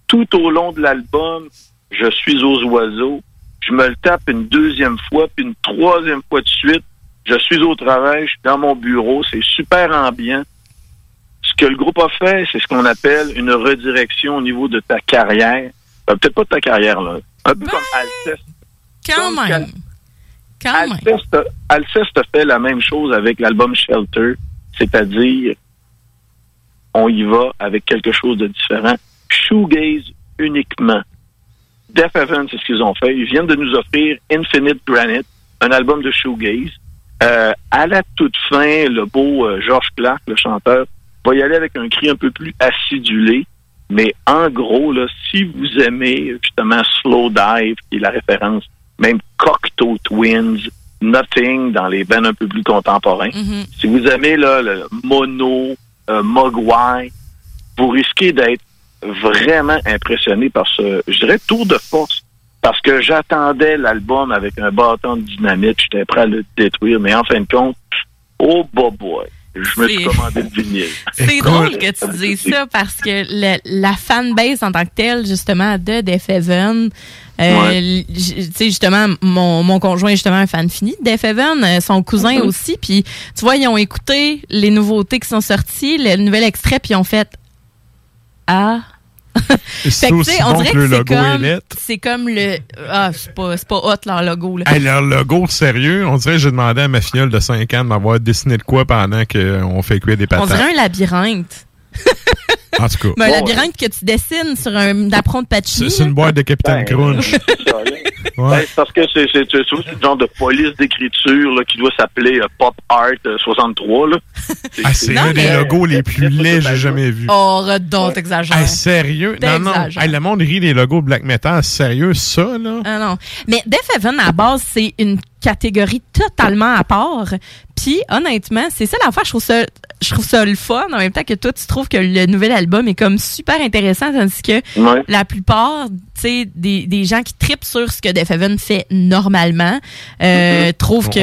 Tout au long de l'album, je suis aux oiseaux. Je me le tape une deuxième fois, puis une troisième fois de suite. Je suis au travail, je suis dans mon bureau, c'est super ambiant. Ce que le groupe a fait, c'est ce qu'on appelle une redirection au niveau de ta carrière. Euh, Peut-être pas de ta carrière, là. Un peu comme Alceste. Quand Comme même. Quand même. Alceste a fait la même chose avec l'album Shelter, c'est-à-dire on y va avec quelque chose de différent. Shoegaze uniquement. Death Heaven, c'est ce qu'ils ont fait. Ils viennent de nous offrir Infinite Granite, un album de shoegaze. Euh, à la toute fin, le beau euh, George Clark, le chanteur, va y aller avec un cri un peu plus acidulé. Mais en gros, là, si vous aimez justement Slow Dive, qui est la référence, même Cocteau Twins, Nothing dans les bands un peu plus contemporains, si vous aimez là, le Mono, euh, Mogwai, vous risquez d'être vraiment impressionné par ce, je dirais, tour de force. Parce que j'attendais l'album avec un bâton de dynamite, j'étais prêt à le détruire, mais en fin de compte, oh boy, je me suis C'est- commandé le vinyle. C'est drôle que tu dises ça parce que le- la fanbase en tant que telle, justement, de Def Heaven, euh, Ouais. tu sais, justement, mon, mon conjoint est justement un fan fini de Def Heaven, euh, son cousin Mhm. aussi, puis tu vois, ils ont écouté les nouveautés qui sont sorties, le nouvel extrait, puis ils ont fait « Ah! » Fait que, on dirait que c'est comme, lettre. c'est comme le... Ah, c'est pas, c'est pas hot, leur logo, là. Hey, leur logo, sérieux, on dirait que j'ai demandé à ma filleule de 5 ans de m'avoir dessiné de quoi pendant qu'on fait cuire des On patates. dirait un labyrinthe. En tout cas. Mais un Bon, labyrinthe que tu dessines sur un apron de Pacini. C'est une boîte de Capitaine Crunch. Ben, c'est parce que c'est le genre de police d'écriture là, qui doit s'appeler euh, Pop Art euh, 63. Là. Ah, c'est Non, un des logos les plus laids que j'ai jamais vus. Oh, redon, t'exagères. Hey, sérieux? Non, non. Hey, le monde rit des logos de black metal. Sérieux, ça, là? Ah non. Mais Def Heaven, à base, c'est une catégorie totalement à part. Puis, honnêtement, c'est ça l'affaire. Je trouve ça, je trouve ça le fun. En même temps que toi, tu trouves que le nouvel album est comme super intéressant, tandis que Ouais. la plupart, tu sais, des, des gens qui tripent sur ce que Def Heaven fait normalement, euh, trouvent On- que,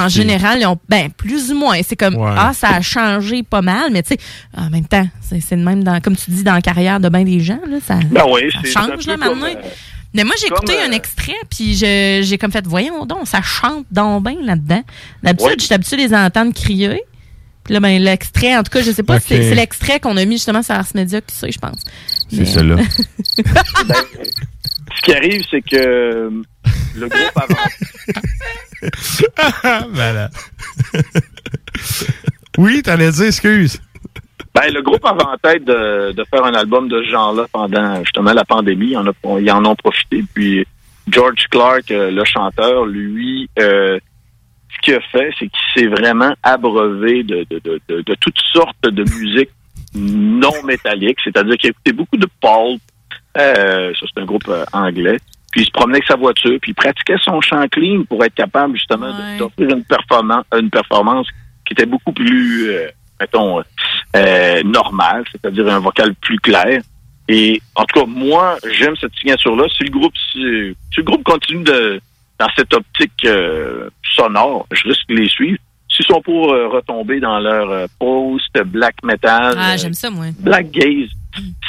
on en général, ils ont, ben, plus ou moins. C'est comme, Ouais. ah, ça a changé pas mal, mais tu sais, en même temps, c'est c'est de même dans, comme tu dis, dans la carrière de bien des gens, là, ça, Ben ça change, là, comme, maintenant. euh, Mais moi, j'ai écouté un euh, extrait, puis je- j'ai comme fait, voyons donc, ça chante donc bien là-dedans. D'habitude, Ouais. j'étais habituée de les entendre crier. Puis là, ben, l'extrait, en tout cas, je sais pas si c'est c'est l'extrait qu'on a mis justement sur Ars Media qui sait, je pense. C'est Mais- ça, là. Ben, ce qui arrive, c'est que le groupe avant. voilà. oui, t'allais dire, excuse. Ben, le groupe avait en tête de, de faire un album de ce genre-là pendant justement la pandémie. Ils en, a- ils en ont profité. Puis George Clark, euh, le chanteur, lui, euh, ce qu'il a fait, c'est qu'il s'est vraiment abreuvé de, de, de, de, de toutes sortes de musique non métallique. C'est-à-dire qu'il a écouté beaucoup de Paul. Euh, ça, c'est un groupe euh, anglais. Puis il se promenait avec sa voiture, puis il pratiquait son chant clean pour être capable justement Ouais. d'offrir une performance, une performance qui était beaucoup plus, euh, mettons, euh, normale, c'est-à-dire un vocal plus clair. Et en tout cas, moi, j'aime cette signature-là. Si le groupe, si, si le groupe continue de dans cette optique euh, sonore, je risque de les suivre. S'ils sont pour euh, retomber dans leur euh, post black metal, Ah, euh, j'aime ça, moi. Black Gaze,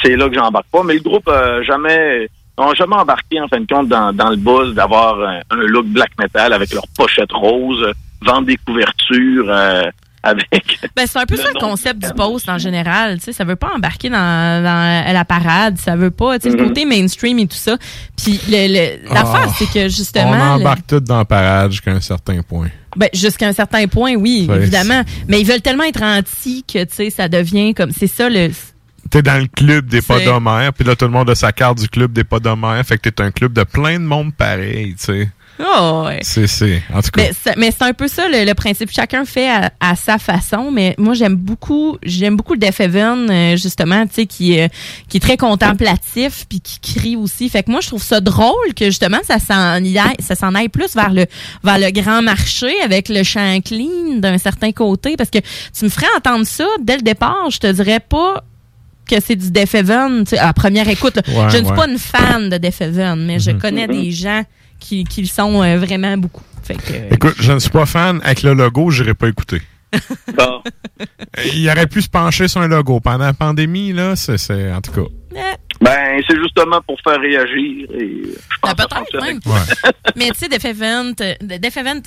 c'est là que j'embarque pas. Mais le groupe euh, jamais n'ont jamais embarqué en fin de compte dans, dans le buzz d'avoir un, un look black metal avec leur pochette rose, vendre des couvertures euh, avec. Ben, c'est un peu ça le concept du post en général. Tu sais, ça veut pas embarquer dans, dans la parade, ça veut pas, tu sais, le Mhm. côté mainstream et tout ça. Puis le- le- l'affaire, Ah, c'est que On justement. le- embarque tout dans la parade jusqu'à un certain point. Ben, jusqu'à un certain point, oui, évidemment. Mais ils veulent tellement être anti que, tu sais, ça devient comme, c'est ça le, T'es dans le club des C'est- podomères, puis là, tout le monde a sa carte du club des podomères, fait que t'es un club de plein de monde pareil, tu sais. Oh, ouais. C'est, c'est, en tout cas. Mais c'est, un peu ça le, le principe. Chacun fait à, à sa façon, mais moi j'aime beaucoup, j'aime beaucoup le Def Heaven, euh, justement, tu sais, qui, euh, qui est très contemplatif puis qui crie aussi. Fait que moi je trouve ça drôle que justement ça s'en aille, ça s'en aille plus vers le vers le grand marché avec le chant clean d'un certain côté, parce que tu me ferais entendre ça dès le départ, je te dirais pas que c'est du Def tu sais, à première écoute. là. Ouais, je ne suis ouais. pas une fan de Def Heaven, mais je Mhm. connais des gens qui, qui le sont euh, vraiment beaucoup. Fait que, euh, Écoute, je ne suis pas fan. Avec le logo, j'irai pas écouter. Bon. Il aurait pu se pencher sur un logo. Pendant la pandémie, là, c'est, c'est en tout cas. Ben, c'est justement pour faire réagir. Et je pense ça peut-être même. Mais tu sais, Def Event, euh, Def Event,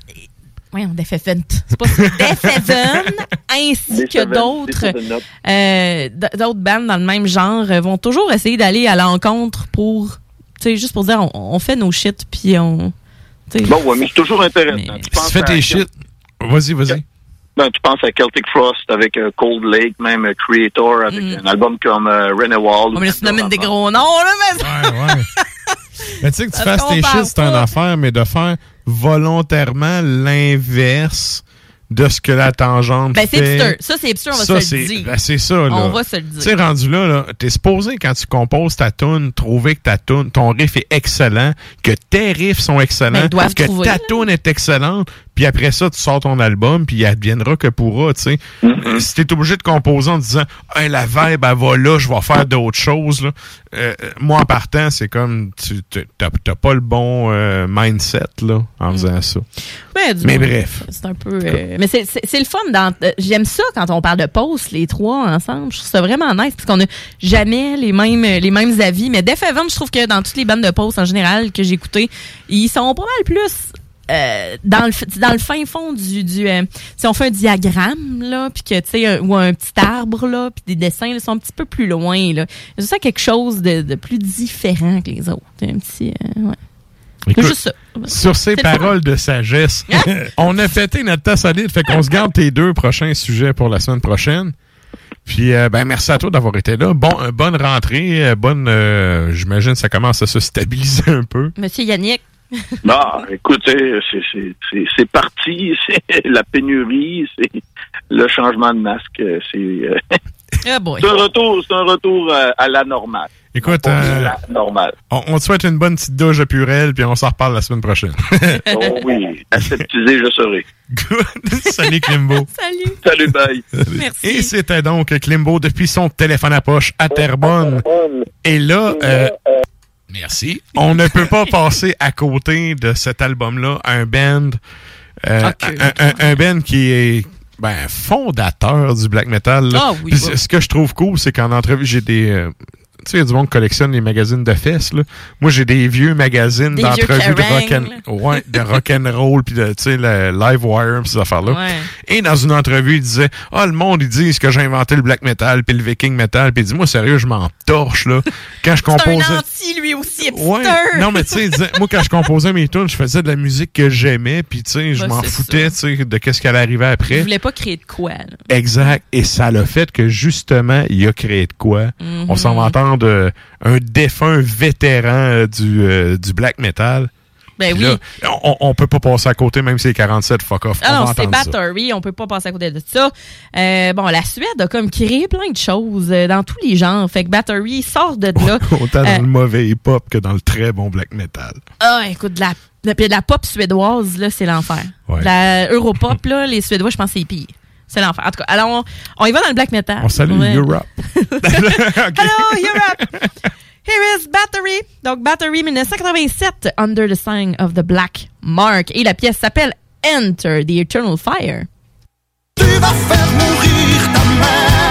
voyons, Def Event, c'est pas ça. Def Event, ainsi que d'autres, Def Event. euh, d- d'autres bandes dans le même genre euh, vont toujours essayer d'aller à l'encontre pour, sais, juste pour dire, on, on fait nos shit, puis on... Bon, ouais, mais c'est toujours intéressant. Tu penses Tu fais à tes shit. Vas-y, vas-y. Ben, tu penses à Celtic Frost avec euh, Cold Lake, même euh, Creator avec un album comme euh, Renewal. On me laisse nommer des gros noms, là, mais... Ouais, ouais. Mais tu sais que tu fasses tes shit, c'est une affaire, mais de faire volontairement l'inverse de ce que la tangente Ben, fait. Ça, c'est hipster, on va Ça, se le dire. ben, c'est ça, là. On va se le dire. Tu sais, rendu là, là t'es supposé, quand tu composes ta tune, trouver que ta tune, ton riff est excellent, que tes riffs sont excellents, Ben, que trouver, ta tune est excellente, puis après ça, tu sors ton album, puis il adviendra que pourra, tu sais. Euh, Si t'es obligé de composer en disant, hey, la vibe, elle va là, je vais faire d'autres choses, là. Euh, euh, moi, en partant, c'est comme, tu t'as t'as pas le bon euh, mindset, là, en faisant ça. Ouais, du Mais moins, bref. C'est un peu. euh, mais c'est- le fun. dans- euh, J'aime ça quand on parle de post, les trois ensemble. Je trouve ça vraiment nice parce qu'on n'a jamais les mêmes, les mêmes avis. Mais Def Heaven, je trouve que dans toutes les bandes de post en général que j'ai écoutées, ils sont pas mal plus. Euh, dans le dans le fin fond du du euh, si on fait un diagramme là puis que tu sais ou un petit arbre là puis des dessins là, sont un petit peu plus loin là c'est ça quelque chose de, de plus différent que les autres un petit euh, ouais. Écoute, C'est juste ça. Sur ces paroles de sagesse, on a pété notre tasse solide, fait qu'on se garde tes deux prochains sujets pour la semaine prochaine. Puis, euh, ben, merci à toi d'avoir été là. Bon, euh, bonne rentrée, euh, bonne, j'imagine que ça commence à se stabiliser un peu. Monsieur Yannick Non, écoute, c'est- parti, c'est la pénurie, c'est le changement de masque, euh, c'est euh, Ah c'est un retour, c'est un retour euh, à la normale. Écoute, À euh, la normale. on, on te souhaite une bonne petite douche de purelle, puis on s'en reparle la semaine prochaine. Oh oui, aseptisé, je serai. Salut Klimbo. Salut. Salut, bye. Merci. Et c'était donc Klimbo depuis son téléphone à poche à Terrebonne. Et là, euh, merci. On ne peut pas passer à côté de cet album-là, un band, euh, un, un- un band qui est ben, fondateur du black metal. là. Ah oui, ouais. Ce que je trouve cool, c'est qu'en entrevue, j'ai des... euh, tu sais, il y a du monde qui collectionne les magazines de fesses. Là. Moi, j'ai des vieux magazines d'entrevues de rock Kerrang, and, ouais, de rock and roll puis de tu sais le live wire pis ces affaires là. Ouais. Et dans une entrevue, il disait "Ah, le monde ils disent que j'ai inventé le black metal puis le viking metal." Puis il dit "Moi sérieux, je m'en torche là quand je un composais anti, lui aussi. Ouais. Non, mais tu sais, il disait, moi, quand je composais mes tunes, je faisais de la musique que j'aimais, puis tu sais, je Ouais, m'en foutais, tu sais, de qu'est-ce qui allait arriver Je après. voulais pas créer de quoi, là. Exact. Et ça l'a fait que, justement, il a créé de quoi. Mhm. On s'en va entendre euh, un défunt vétéran euh, du, euh, du black metal. Ben oui. là, on, on peut pas passer à côté, même si c'est 47, fuck off. Ah non, c'est. Battery, on peut pas passer à côté de ça. Euh, bon, la Suède a comme créé plein de choses euh, dans tous les genres. Fait que Battery sort de là. Autant Euh, dans le mauvais hip-hop que dans le très bon black metal. Ah, écoute, de la, de, de la pop suédoise, là, c'est l'enfer. Ouais. De La Europop, là, les Suédois, je pense que c'est pire. C'est l'enfer. En tout cas, alors, on, on y va dans le black metal. On salue Ouais. Europe. Hello, Europe! Here is Battery. Donc, Battery 1987, Under the Sign of the Black Mark. Et la pièce s'appelle Enter the Eternal Fire. Tu vas faire mourir ta mère.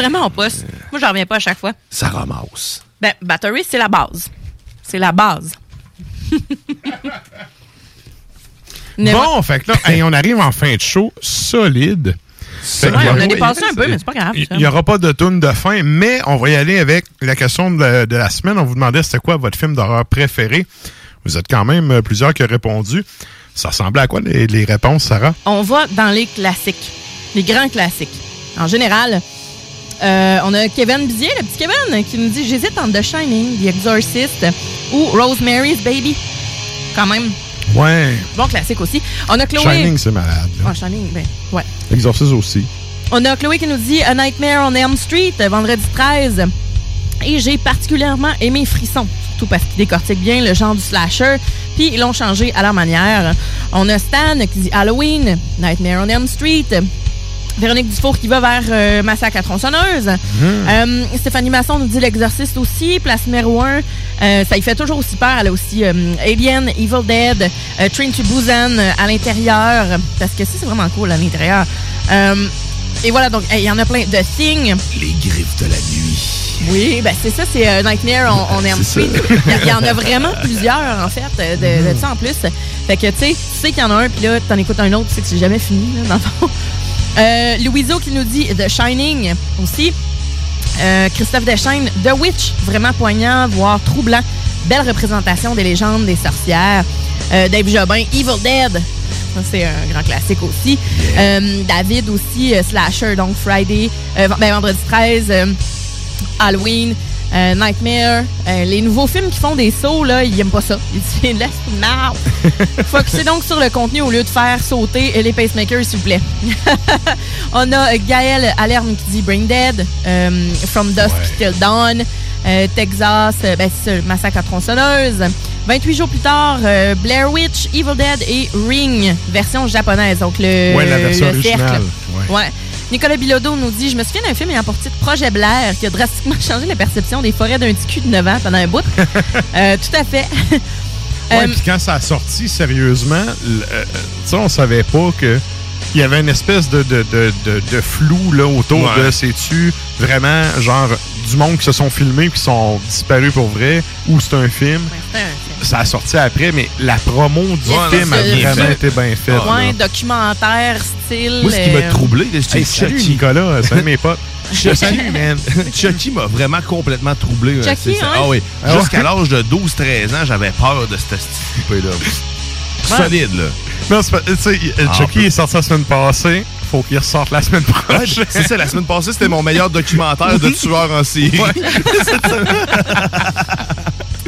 Vraiment au poste. Moi, j'en reviens pas à chaque fois. Ça ramasse. Ben, Battery, c'est la base. C'est la base. Bon, fait que là, hey, on arrive en fin de show solide. Fait Ouais, on aura- a dépassé un peu, mais c'est pas grave. Il n'y aura pas de tune de fin, mais on va y aller avec la question de, de la semaine. On vous demandait c'était quoi votre film d'horreur préféré? Vous êtes quand même euh, plusieurs qui ont répondu. Ça ressemblait à quoi les, les réponses, Sarah? On va dans les classiques, les grands classiques. En général, euh, on a Kevin Bizier, le petit Kevin, qui nous dit J'hésite entre The Shining, The Exorcist ou Rosemary's Baby. Quand même, Ouais. bon classique aussi. On a Chloé. Shining, c'est malade. là. Ah, Shining, ben, ouais. Exorciste aussi. On a Chloé qui nous dit A Nightmare on Elm Street, vendredi 13. Et j'ai particulièrement aimé Frisson, surtout parce qu'il décortique bien le genre du slasher, puis ils l'ont changé à leur manière. On a Stan qui dit Halloween, Nightmare on Elm Street. Véronique Dufour qui va vers euh, Massacre à tronçonneuse. Euh, Stéphanie Masson nous dit L'Exorciste aussi. Place numéro 1, euh, ça y fait toujours aussi peur. Elle a aussi euh, Alien, Evil Dead, euh, Train to Busan à l'intérieur. Parce que ça, c'est vraiment cool à l'intérieur. Euh, et voilà, donc, hey, il y en a plein. The Thing. Les griffes de la nuit. Oui, ben c'est ça, c'est euh, Nightmare on, on Elm Street. ça. Il y, en a vraiment plusieurs, en fait, de, de ça en plus. Fait que, tu sais, tu sais qu'il y en a un, puis là, t'en écoutes un autre, tu sais que c'est jamais fini, là, dans le fond. Euh, Louiseau qui nous dit The Shining aussi. Euh, Christophe Deschaines, The Witch, vraiment poignant, voire troublant. Belle représentation des légendes des sorcières. Euh, Dave Jobin, Evil Dead. Ça, c'est un grand classique aussi. Euh, David aussi, Slasher, donc Friday, ben, vendredi 13, euh, Halloween, euh, Nightmare. Euh, les nouveaux films qui font des sauts, là, ils aiment pas ça. Ils disent, laisse marre. Focussez donc sur le contenu au lieu de faire sauter les pacemakers, s'il vous plaît. On a Gaël Alerme qui dit Brain Dead, euh, From Dusk Till Dawn, Texas, ben, Massacre à tronçonneuse. 28 jours plus tard, Blair Witch, Evil Dead et Ring, version japonaise. Donc le, Ouais, la version le cercle. ouais. Ouais. Nicolas Bilodeau nous dit Je me souviens d'un film ayant pour titre Projet Blair qui a drastiquement changé la perception des forêts d'un petit cul de 9 ans pendant un bout. Euh, tout à fait. Ouais, Euh, puis quand ça a sorti, sérieusement, l- euh, tu sais, on savait pas que il y avait une espèce de, de, de, de, de flou là, autour Ouais. de c'est-tu vraiment genre du monde qui se sont filmés puis qui sont disparus pour vrai ou c'est un film. Ça a sorti après, mais la promo du Ouais, film a vraiment été bien faite. ouais, là. documentaire, Moi, ce qui m'a euh, troublé, là, c'est Hey, salut Nicolas, salut mes potes. Salut, man. Chucky m'a vraiment complètement troublé. Chucky, c'est- ouais. Ah oui. Ah? Jusqu'à l'âge de 12-13 ans, j'avais peur de cette poupée-là. Solide, là. Non, tu sais, euh, Ah, Chucky est sorti la semaine passée. Faut qu'il ressorte la semaine Ouais, prochaine. c'est ça, la semaine passée, c'était mon meilleur documentaire de tueur en série.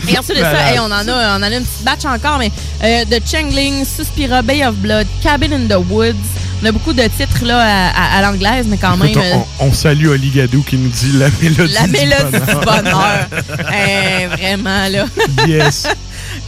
Et ensuite de ça, hey, on, en a, on en a une petite batch encore, mais euh, The Changling, Suspira, Bay of Blood, Cabin in the Woods. On a beaucoup de titres là, à, l'anglaise, mais quand Écoute, même. on, on salue Oli Gadou qui nous dit la mélodie. La mélodie du bonheur. Eh, vraiment, là. Yes.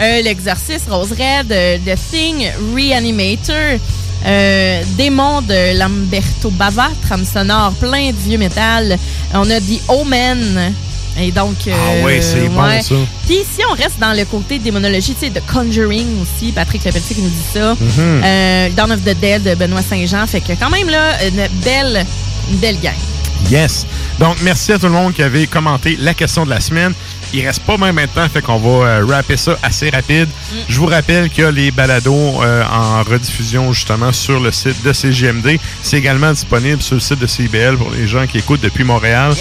Euh, L'exorciste, Rose Red, euh, The Thing, Reanimator, euh, Démon de Lamberto Bava, trame sonore, plein de vieux métal. On a The Omen. Et donc. Ah euh, ouais, c'est bon, ça. Puis si on reste dans le côté démonologie, tu sais, de Conjuring aussi, Patrick Lepeltier qui nous dit ça. Mhm. Euh, Dawn of the Dead de Benoît Saint-Jean. Fait que quand même, là, une belle, une belle gang. Yes. Donc, merci à tout le monde qui avait commenté la question de la semaine. Il reste pas même maintenant, fait qu'on va euh, rapper ça assez rapide. Je vous rappelle qu'il y a les balados euh, en rediffusion justement sur le site de CGMD. C'est également disponible sur le site de CBL pour les gens qui écoutent depuis Montréal.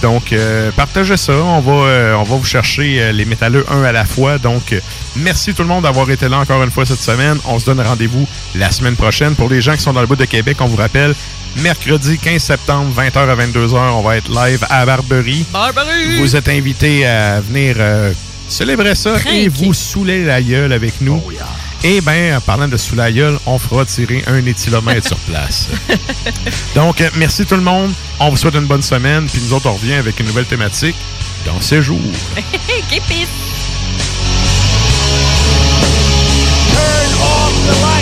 Donc, euh, partagez ça. On va, euh, on va vous chercher euh, les métalleux un à la fois. Donc, merci tout le monde d'avoir été là encore une fois cette semaine. On se donne rendez-vous la semaine prochaine. Pour les gens qui sont dans le bout de Québec, on vous rappelle, mercredi 15 septembre, 20h à 22h, on va être live à Barberie. Barberie! Vous êtes invités à venir euh, célébrer ça et vous saouler la gueule avec nous. Et bien, en parlant de sous la gueule, on fera tirer un éthylomètre sur place. Donc, euh, merci tout le monde. On vous souhaite une bonne semaine. Puis nous autres, on revient avec une nouvelle thématique dans ces jours. Keep it. Macabre